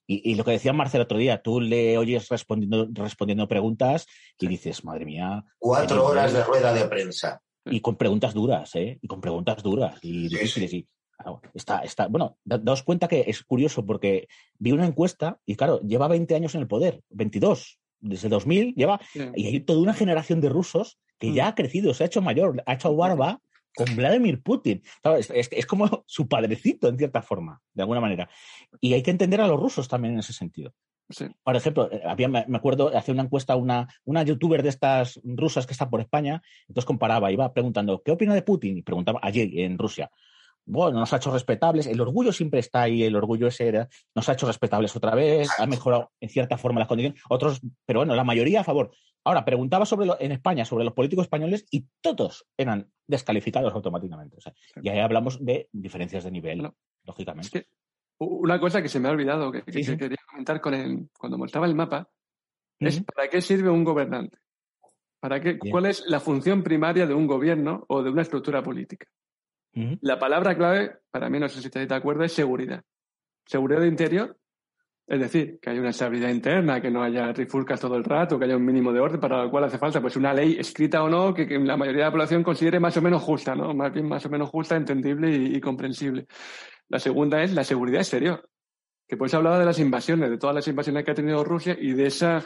Y, lo que decía Marcel otro día, tú le oyes respondiendo, respondiendo preguntas y dices, madre mía. Cuatro horas de rueda de prensa. Y con preguntas duras, ¿eh? Y con preguntas duras y difíciles. Y, está, está, bueno, daos cuenta que es curioso porque vi una encuesta y claro, lleva 20 años en el poder, 22, desde 2000 lleva, y hay toda una generación de rusos que ya mm. ha crecido, se ha hecho mayor, ha hecho barba con Vladimir Putin. es, como su padrecito, en cierta forma, de alguna manera. Y hay que entender a los rusos también en ese sentido. Por ejemplo, eh, había, me acuerdo, hace una encuesta una, una youtuber de estas rusas que está por España, entonces comparaba, iba preguntando, ¿qué opina de Putin? Y preguntaba allí en Rusia. Bueno, nos ha hecho respetables, el orgullo siempre está ahí, el orgullo ese era, nos ha hecho respetables otra vez, ha mejorado en cierta forma las condiciones, otros, pero bueno, la mayoría a favor. Ahora, preguntaba sobre en España sobre los políticos españoles y todos eran descalificados automáticamente. y ahí hablamos de diferencias de nivel, lógicamente. Una cosa que se me ha olvidado, que, quería comentar con el, cuando mostraba el mapa, es para qué sirve un gobernante. ¿Para qué, ¿Cuál es la función primaria de un gobierno o de una estructura política? La palabra clave, para mí, no sé si estáis de acuerdo, es seguridad. Seguridad interior, es decir, que haya una estabilidad interna, que no haya rifulcas todo el rato, que haya un mínimo de orden para lo cual hace falta pues una ley escrita o no que, la mayoría de la población considere más o menos justa, ¿no? Más bien más o menos justa, entendible y comprensible. La segunda es la seguridad exterior, que pues hablado de las invasiones, de todas las invasiones que ha tenido Rusia y de esa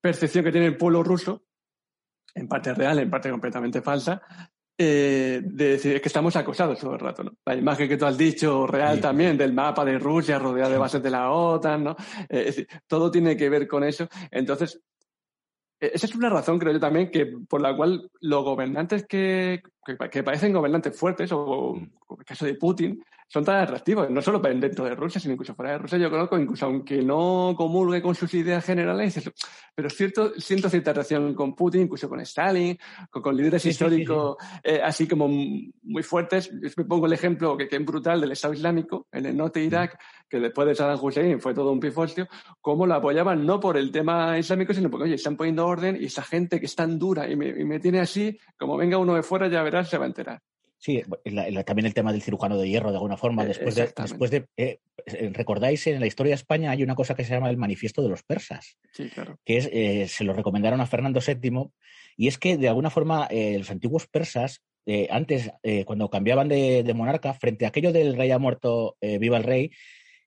percepción que tiene el pueblo ruso, en parte real, en parte completamente falsa, eh, de decir que estamos acosados todo el rato. ¿no? La imagen que tú has dicho, real también, del mapa de Rusia rodeado de bases de la OTAN, ¿no? Eh, es decir, todo tiene que ver con eso. Entonces, e-, esa es una razón, creo yo también, que por la cual los gobernantes que, que, parecen gobernantes fuertes, o, en el caso de Putin, son tan atractivos, no solo dentro de Rusia, sino incluso fuera de Rusia. Yo conozco, incluso aunque no comulgue con sus ideas generales, pero cierto, siento cierta atracción con Putin, incluso con Stalin, con, líderes históricos eh, así como muy fuertes. Yo me pongo el ejemplo que, que es brutal del Estado Islámico en el norte de Irak, que después de Saddam Hussein fue todo un pifostio, cómo lo apoyaban no por el tema islámico, sino porque, oye, están poniendo orden y esa gente que es tan dura y me, y me tiene así, como venga uno de fuera, ya verás, se va a enterar. Sí, también el tema del cirujano de hierro, de alguna forma. Eh, después de, después de eh, eh, recordáis, en la historia de España hay una cosa que se llama el manifiesto de los persas. Sí, claro. Que es, se lo recomendaron a Fernando VII. Y es que, de alguna forma, los antiguos persas, antes, cuando cambiaban de, monarca, frente a aquello del rey ha muerto, viva el rey,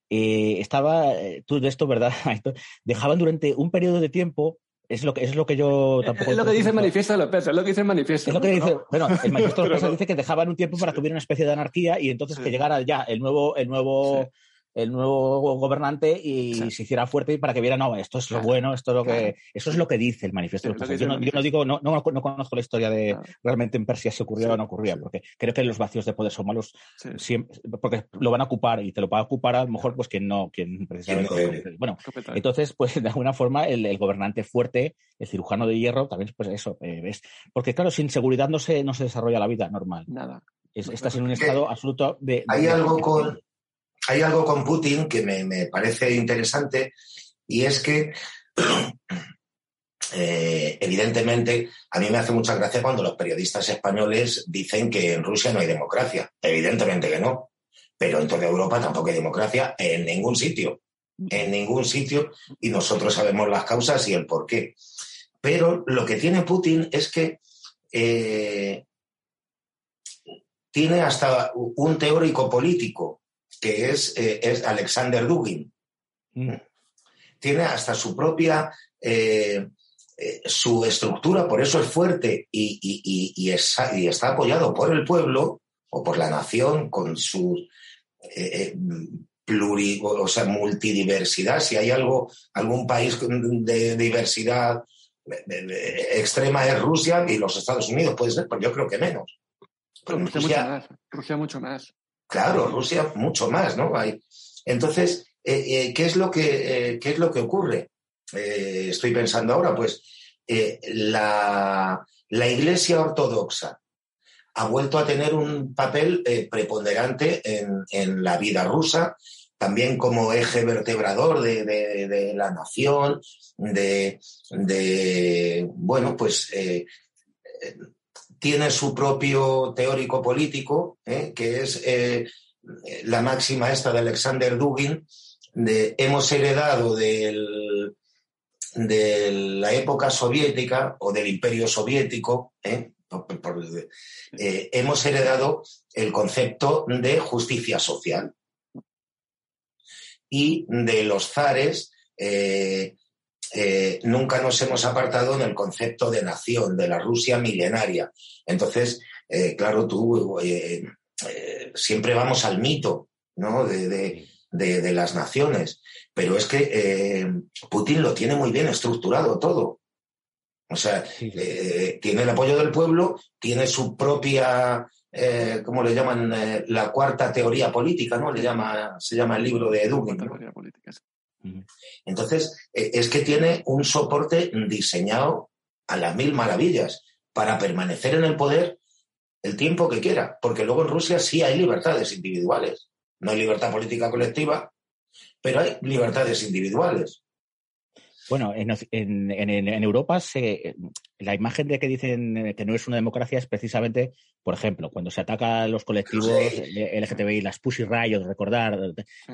estaba, tú de esto, ¿verdad? Dejaban durante un periodo de tiempo es lo que, es lo que yo tampoco. Es lo que dice el manifiesto de los persas, es lo que dice el manifiesto. Es lo que dice, bueno, el manifiesto de los persas dice que dejaban un tiempo para que hubiera una especie de anarquía y entonces que llegara ya el nuevo, el nuevo el nuevo gobernante y se hiciera fuerte para que viera, no, esto es lo bueno, esto es lo que, eso es lo que dice el manifiesto. yo, no, digo, no, no, conozco la historia de realmente en Persia si ocurría o no ocurría, porque creo que los vacíos de poder son malos siempre, porque lo van a ocupar y te lo va a ocupar a lo mejor pues quien no, quien precisamente. Bueno, entonces, pues de alguna forma el, gobernante fuerte, el cirujano de hierro, también pues eso, eh, porque claro, sin seguridad no se, no se desarrolla la vida normal. Nada. estás en un estado absoluto de... Hay algo con hay algo con Putin que me, parece interesante y es que, eh, evidentemente, a mí me hace mucha gracia cuando los periodistas españoles dicen que en Rusia no hay democracia. Evidentemente que no. Pero en toda Europa tampoco hay democracia en ningún sitio. En ningún sitio. Y nosotros sabemos las causas y el por qué. Pero lo que tiene Putin es que eh, tiene hasta un teórico político que es, eh, es Alexander Dugin. Mm. Tiene hasta su propia, eh, eh, su estructura, por eso es fuerte y, está apoyado por el pueblo o por la nación con su pluri, o sea, multidiversidad. Si hay algo, algún país de diversidad extrema es Rusia y los Estados Unidos, puede ser, pero yo creo que menos. Rusia, mucho más. Rusia mucho más. Claro, Rusia mucho más, ¿no? Hay. Entonces, eh, eh, ¿qué, es lo que, eh, ¿qué es lo que ocurre? estoy pensando ahora, pues la, Iglesia Ortodoxa ha vuelto a tener un papel preponderante en, la vida rusa, también como eje vertebrador de, la nación, de, bueno, pues tiene su propio teórico político, ¿eh? que es eh, la máxima esta de Alexander Dugin, de hemos heredado de la época soviética o del imperio soviético, ¿eh? hemos heredado el concepto de justicia social y de los zares nunca nos hemos apartado en el concepto de nación, de la Rusia milenaria. Entonces, eh, claro, tú eh, siempre vamos al mito ¿no? de, las naciones, pero es que Putin lo tiene muy bien estructurado todo. O sea, tiene el apoyo del pueblo, tiene su propia, ¿cómo le llaman? la cuarta teoría política, ¿no? Le llama, se llama el libro de Dugin. Entonces, eh, es que tiene un soporte diseñado a las mil maravillas para permanecer en el poder el tiempo que quiera, porque luego en Rusia sí hay libertades individuales. No hay libertad política colectiva, pero hay libertades individuales. Bueno, en, Europa la imagen de que dicen que no es una democracia es precisamente, por ejemplo, cuando se ataca a los colectivos LGTBI, las Pussy Riot, recordar,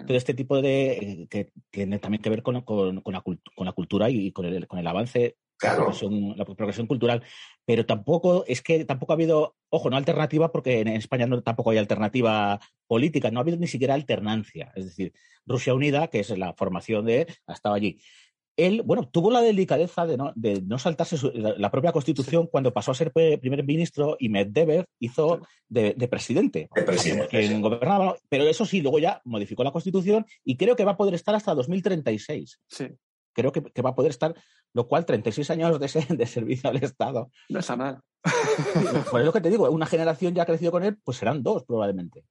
todo este tipo de... que tiene también que ver con, la, cultura y con el, con el avance Claro. La, progresión, cultural. Pero tampoco, es que tampoco ha habido, ojo, no alternativa, porque en España no, tampoco hay alternativa política, no ha habido ni siquiera alternancia. Es decir, Rusia Unida, que es la formación de, ha estado allí él, bueno, tuvo la delicadeza de no, saltarse la, propia constitución cuando pasó a ser primer ministro y Medvedev hizo de, presidente. De presidente. gobernaba, pero eso sí, luego ya modificó la constitución y creo que va a poder estar hasta 2036. Sí. Creo que, va a poder estar, lo cual 36 años de, de servicio al Estado. No está mal. Por eso que te digo, una generación ya ha crecido con él, pues serán dos probablemente.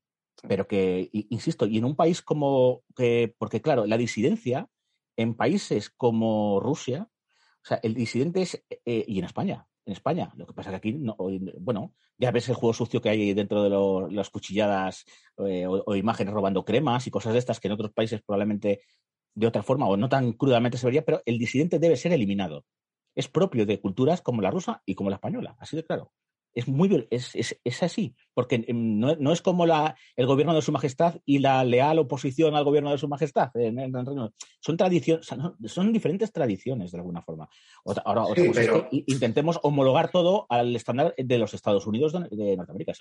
pero que, insisto, y en un país como, que, porque claro, la disidencia en países como Rusia, o sea, el disidente es, eh, y en España, en España, lo que pasa que aquí, no, bueno, ya ves el juego sucio que hay dentro de las cuchilladas eh, o, imágenes robando cremas y cosas de estas que en otros países probablemente de otra forma o no tan crudamente se vería, pero el disidente debe ser eliminado. Es propio de culturas como la rusa y como la española, así de claro es muy es, es, es así, porque no, no, es como la, el gobierno de su majestad y la leal oposición al gobierno de su majestad. son tradiciones, son diferentes tradiciones de alguna forma. Ahora, intentemos homologar todo al estándar de los Estados Unidos de, Norteamérica.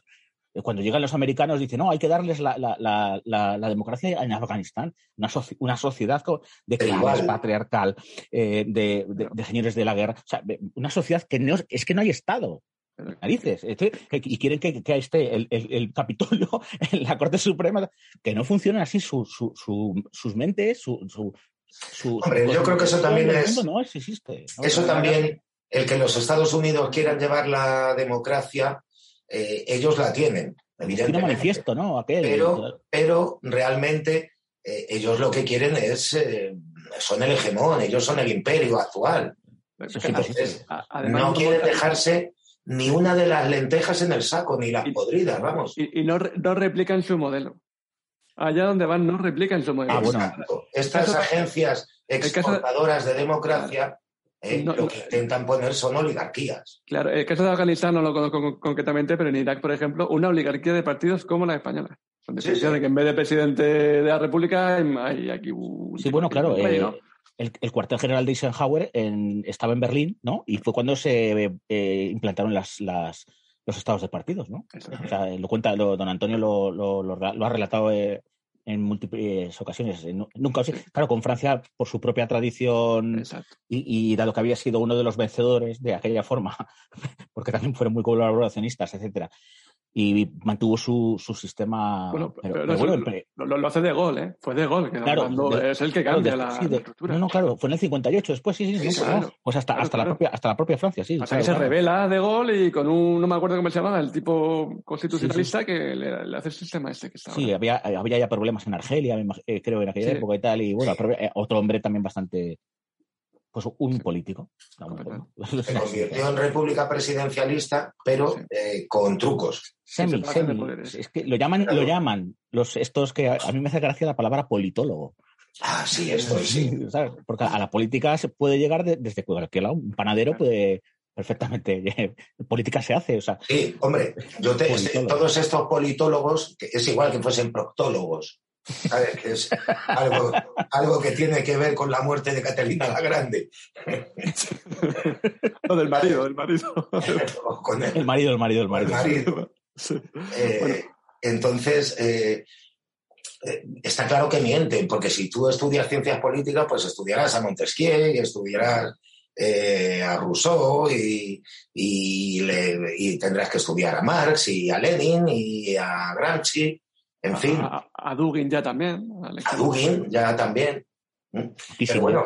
Cuando llegan los americanos dicen, no, hay que darles la, la, la, democracia en Afganistán, una, una sociedad de clases patriarcal, eh, de, de, señores de la guerra, o sea, una sociedad que no, es que no hay Estado narices. Este, y quieren que, que esté el, el, Capitolio en la Corte Suprema, que no funcionan así su, su, sus mentes, su, su, Hombre, yo creo que eso también es. No, existe. Eso también, el que los Estados Unidos quieran llevar la democracia, eh, ellos la tienen, evidentemente. manifiesto, ¿no? pero, pero realmente eh, ellos lo que quieren es. Eh, son el hegemón, ellos son el imperio actual. no quieren dejarse ni una de las lentejas en el saco, ni las podridas, vamos. Y, no, no, replican su modelo. Allá donde van no replican su modelo. Ah, Estas agencias exportadoras de democracia eh, lo que intentan poner son oligarquías. Claro, el caso de Afganistán no lo conozco concretamente, pero en Irak, por ejemplo, una oligarquía de partidos como la española. Sí, que en vez de presidente de la República hay aquí un... Sí, bueno, claro el, cuartel general de Eisenhower estaba en Berlín, ¿no? Y fue cuando se eh, implantaron las, los estados de partidos, ¿no? O sea, lo cuenta, don Antonio lo, ha relatado eh, en múltiples ocasiones. Nunca, claro, con Francia por su propia tradición y, y, dado que había sido uno de los vencedores de aquella forma, porque también fueron muy colaboracionistas, etcétera, y mantuvo su, su sistema. Bueno, pero, lo, hace de gol, ¿eh? Fue de gol, que claro, es el que cambia la, estructura. No, no, claro, fue en el 58, después sí, sí, sí, pues hasta, hasta, la propia, hasta la propia Francia, sí. Hasta que se revela de gol y con un, no me acuerdo cómo se llamaba, el tipo constitucionalista que le, hace el sistema este que estaba. Sí, había, había ya problemas en Argelia, eh, creo, en aquella época y tal, y bueno, eh, otro hombre también bastante pues un político. Se convirtió en república presidencialista, pero eh, con trucos. Semi, semi. Es que lo llaman, lo llaman los estos que a, mí me hace gracia la palabra politólogo. Ah, sí, esto sí. Porque a la política se puede llegar desde cualquier lado. Un panadero puede perfectamente. política se hace, o sea. Sí, hombre, yo todos estos politólogos, que es igual que fuesen proctólogos, que es algo, que tiene que ver con la muerte de Catalina la Grande. o del marido, del marido. con el, marido, el marido, el marido. Eh, entonces, eh, eh, está claro que mienten, porque si tú estudias ciencias políticas, pues estudiarás a Montesquieu y estudiarás a Rousseau y, y, tendrás que estudiar a Marx y a Lenin y a Gramsci en fin. A, Dugin ya también. A Dugin ya también. ¿Mm? Pero bueno,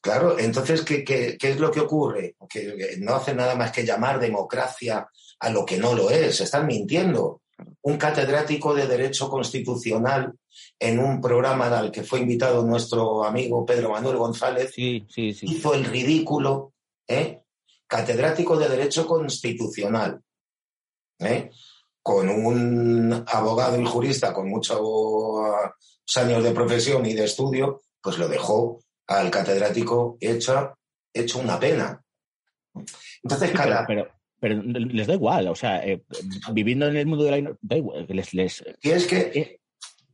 claro, entonces, ¿qué, es lo que ocurre? Que no hace nada más que llamar democracia a lo que no lo es. Están mintiendo. Un catedrático de Derecho Constitucional en un programa al que fue invitado nuestro amigo Pedro Manuel González hizo el ridículo, ¿eh? catedrático de Derecho Constitucional. ¿eh? Con un abogado y jurista con muchos años de profesión y de estudio, pues lo dejó al catedrático hecho, hecho una pena. Entonces, cada... Pero, pero, les da igual, o sea, eh, viviendo en el mundo de la... Da igual, les... les... Y es que, eh,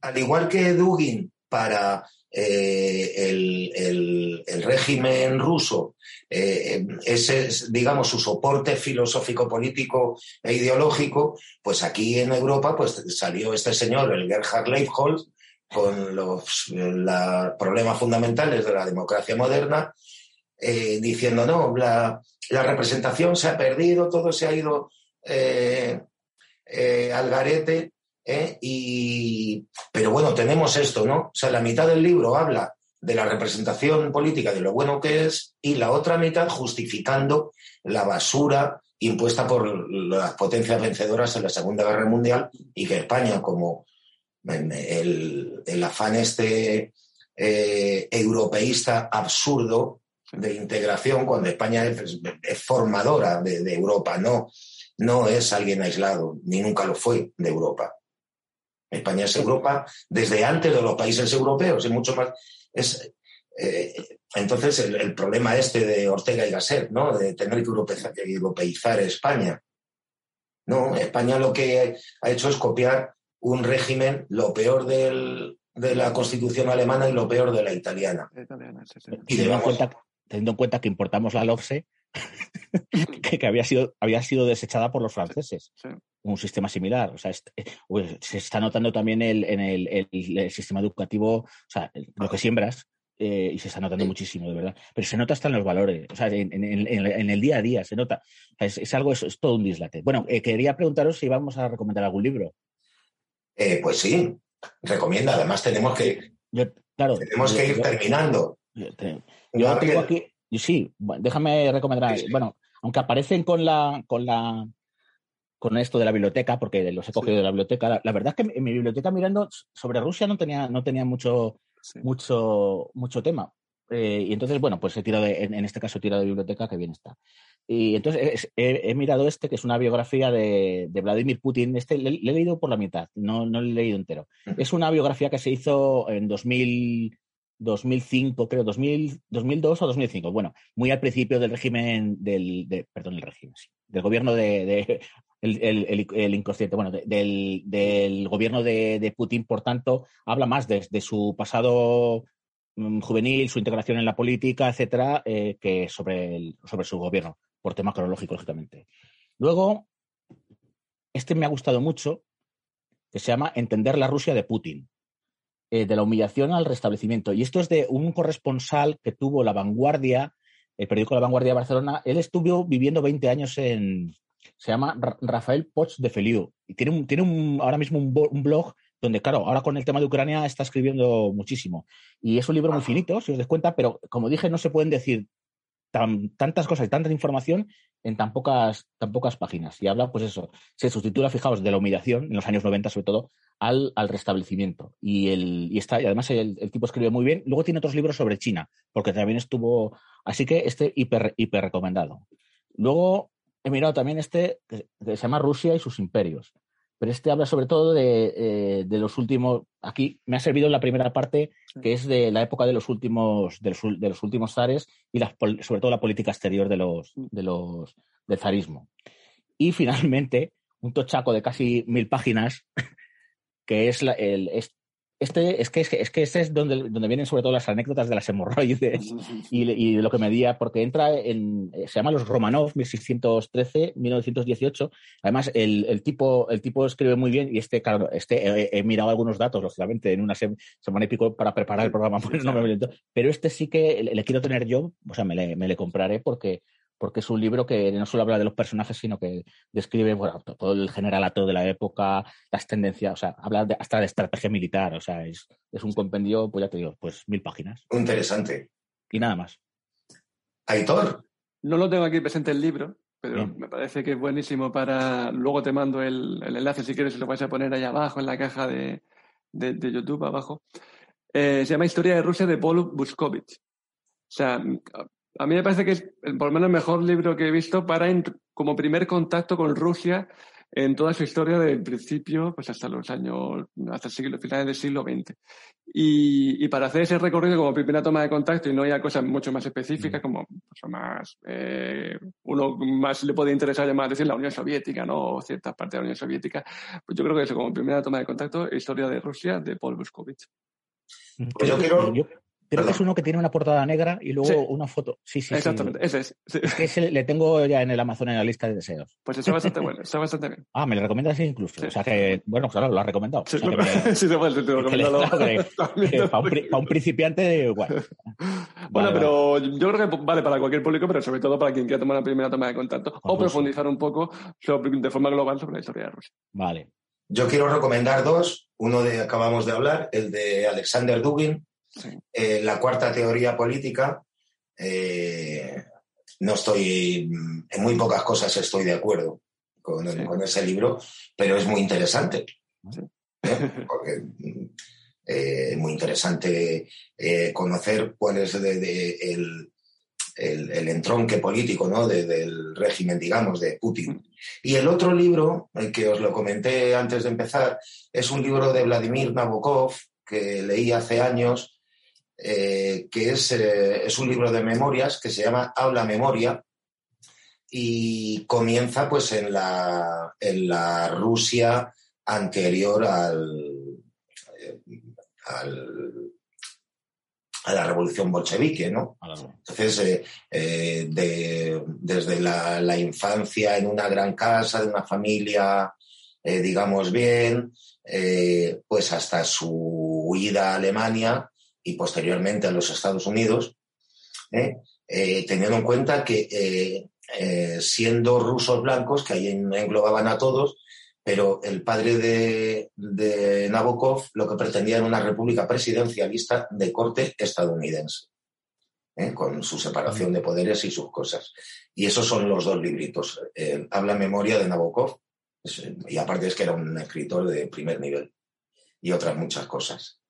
al igual que Dugin, para eh, el, régimen ruso, eh, ese es, digamos, su soporte filosófico, político e ideológico, pues aquí en Europa pues, salió este señor, el Gerhard Leifholz, con los, problemas fundamentales de la democracia moderna, eh, diciendo, no, la, representación se ha perdido, todo se ha ido al garete ¿eh? Y, pero bueno, tenemos esto, ¿no? O sea, la mitad del libro habla de la representación política, de lo bueno que es, y la otra mitad justificando la basura impuesta por las potencias vencedoras en la Segunda Guerra Mundial y que España, como el, el afán este eh, europeísta absurdo de integración, cuando España es, formadora de, Europa, no, no es alguien aislado, ni nunca lo fue de Europa. España es Europa desde antes de los países europeos y mucho más. Es, eh, entonces, el, problema este de Ortega y Gasset, ¿no? De tener que europeizar España. No, España lo que ha hecho es copiar un régimen, lo peor del, de la constitución alemana y lo peor de la italiana. Y teniendo, en cuenta, teniendo en cuenta que importamos la LOFSE, que, había, sido, había sido desechada por los franceses. Un sistema similar. O sea, eh, pues, se está notando también el, en el, el, sistema educativo, o sea, lo que siembras, eh, y se está notando muchísimo, de verdad. Pero se nota hasta en los valores, o sea, en, el día a día se nota. es, algo, es, todo un dislate. Bueno, eh, quería preguntaros si vamos a recomendar algún libro. Eh, pues sí, recomienda. Además, tenemos que, claro, tenemos que ir terminando. Yo, tengo aquí, sí, déjame recomendar. Bueno, aunque aparecen con la, con la, con esto de la biblioteca, porque los he cogido de la biblioteca. La, verdad es que en mi biblioteca mirando sobre Rusia no tenía, no tenía mucho, mucho, mucho tema. Eh, y entonces, bueno, pues he tirado, en, este caso he tirado de biblioteca, que bien está. Y entonces he, mirado este, que es una biografía de, Vladimir Putin. Este le, he leído por la mitad, no, no lo he leído entero. Es una biografía que se hizo en 2000, 2005, creo, 2000, 2002 o 2005. Bueno, muy al principio del régimen, del, perdón, el régimen, sí, del gobierno de, el, inconsciente, bueno, del, del, gobierno de, Putin, por tanto, habla más de, su pasado mm, juvenil, su integración en la política, etcétera, eh, que sobre, sobre su gobierno, por tema cronológico, lógicamente. Luego, este me ha gustado mucho, que se llama Entender la Rusia de Putin, eh, de la humillación al restablecimiento. Y esto es de un corresponsal que tuvo La Vanguardia, el periódico La Vanguardia de Barcelona. Él estuvo viviendo 20 años en, se llama Rafael Poch de Feliu. Y tiene, un, tiene un, ahora mismo un, blog donde, claro, ahora con el tema de Ucrania está escribiendo muchísimo. Y es un libro muy finito, si os des cuenta, pero como dije, no se pueden decir tantas cosas y tanta información en tan pocas, tan pocas páginas. Y habla, pues eso, se sustitula, fijaos, de la humillación, en los años 90 sobre todo, al, al restablecimiento. Y, el, y, está, y además el, el, tipo escribe muy bien. Luego tiene otros libros sobre China, porque también estuvo. Así que este hiper, hiper recomendado. Luego, he mirado también este que, se llama Rusia y sus imperios. Pero este habla sobre todo de, eh, de, los últimos. Aquí me ha servido la primera parte, que es de la época de los últimos, de los, de los últimos zares y sobre todo la política exterior de los, de los, del zarismo. Y finalmente, un tochaco de casi mil páginas, que es, la, el, este, es que, es que, es que este es donde, donde vienen sobre todo las anécdotas de las hemorroides y, y de lo que medía, porque entra en, eh, se llama Los Romanov, 1613-1918. Además, el, el, tipo, el tipo escribe muy bien y este, claro, este, he, mirado algunos datos, lógicamente, en una semana y pico para preparar el programa, pues no me pero este sí que le, quiero tener yo, o sea, me le, me le compraré porque, porque es un libro que no solo habla de los personajes, sino que describe bueno, todo el generalato de la época, las tendencias, o sea, habla hasta de estrategia militar, o sea, es, es un compendio, pues ya te digo, pues mil páginas. Interesante. Y nada más. Aitor. No lo tengo aquí presente el libro, pero me parece que es buenísimo para. Luego te mando el, enlace si quieres, lo vais a poner ahí abajo en la caja de, de, YouTube, abajo. Eh, se llama Historia de Rusia de Paul Buskovich. O sea, a mí me parece que es por lo menos el mejor libro que he visto para como primer contacto con Rusia en toda su historia del principio pues hasta los años, hasta el siglo, finales del siglo XX. Y, para hacer ese recorrido como primera toma de contacto y no haya cosas mucho más específicas, mm. como pues, más, eh, uno más le puede interesar llamar decir la Unión Soviética, ¿no? O ciertas partes de la Unión Soviética. Pues yo creo que eso como primera toma de contacto, historia de Rusia de Paul Buskovich. Pues yo quiero, Creo que es uno que tiene una portada negra y luego una foto. Sí, sí, Exactamente, ese es. ese le tengo ya en el Amazon en la lista de deseos. Pues está bastante bueno, está bastante bien. Ah, me lo recomiendas incluso. O sea que, bueno, claro, lo has recomendado. Sí, o sí, te lo para, un, principiante, igual. Bueno, pero yo creo que vale para cualquier público, pero sobre todo para quien quiera tomar la primera toma de contacto o profundizar un poco de forma global sobre la historia de Rusia. Vale. Yo quiero recomendar dos. Uno de acabamos de hablar, el de Alexander Dugin, eh, la cuarta teoría política, eh, no estoy, en muy pocas cosas estoy de acuerdo con, ese libro, pero es muy interesante. ¿eh? Porque es muy interesante conocer cuál es el, el, entronque político ¿no? del régimen, digamos, de Putin. Y el otro libro, el que os lo comenté antes de empezar, es un libro de Vladimir Nabokov que leí hace años, eh, que es, eh, es, un libro de memorias que se llama Habla Memoria y comienza pues en la, en la Rusia anterior al, eh, al a la revolución bolchevique, ¿no? Entonces, eh, eh, desde la, infancia en una gran casa, de una familia, eh, digamos bien, pues hasta su huida a Alemania y posteriormente a los Estados Unidos, teniendo en cuenta que siendo rusos blancos, que ahí englobaban a todos, pero el padre de, Nabokov lo que pretendía era una república presidencialista de corte estadounidense, ¿eh? con su separación de poderes y sus cosas. Y esos son los dos libritos. Eh, habla memoria de Nabokov, y aparte es que era un escritor de primer nivel, y otras muchas cosas.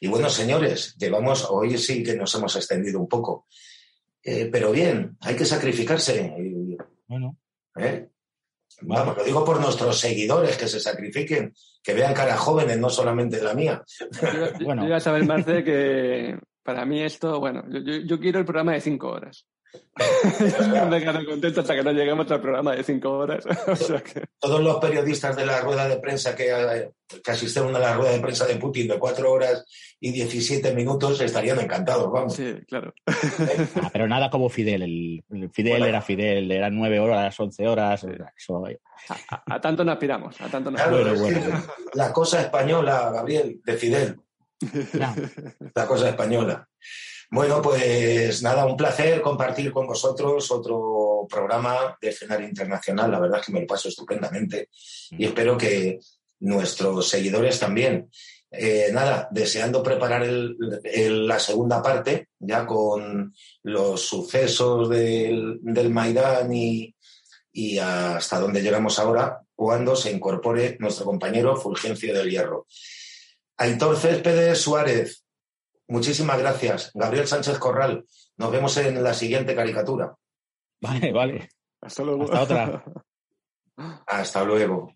Y bueno, señores, llevamos, hoy sí que nos hemos extendido un poco, eh, pero bien, hay que sacrificarse. Bueno. Vamos, lo digo por nuestros seguidores que se sacrifiquen, que vean caras jóvenes, no solamente la mía. Yo, bueno. a saber, Marce, que para mí esto, bueno, yo, quiero el programa de cinco horas. me quedo contento hasta que no lleguemos al programa de cinco horas. Todos los periodistas de la rueda de prensa que, que, asistieron a la rueda de prensa de Putin de cuatro horas y diecisiete minutos estarían encantados, vamos. Sí, claro. Ah, pero nada como Fidel. El, Fidel era Fidel, eran nueve horas, once horas. A, tanto nos aspiramos, a tanto La cosa española, Gabriel, de Fidel. La cosa española. Bueno, pues nada, un placer compartir con vosotros otro programa de escenario internacional. La verdad es que me lo paso estupendamente y espero que nuestros seguidores también. Eh, nada, deseando preparar la segunda parte, ya con los sucesos del, del Maidán y, y hasta dónde llegamos ahora, cuando se incorpore nuestro compañero Fulgencio del Hierro. Aitor Céspedes Suárez, Muchísimas gracias. Gabriel Sánchez Corral. Nos vemos en la siguiente caricatura. Vale, vale. Hasta luego. Hasta otra. Hasta luego.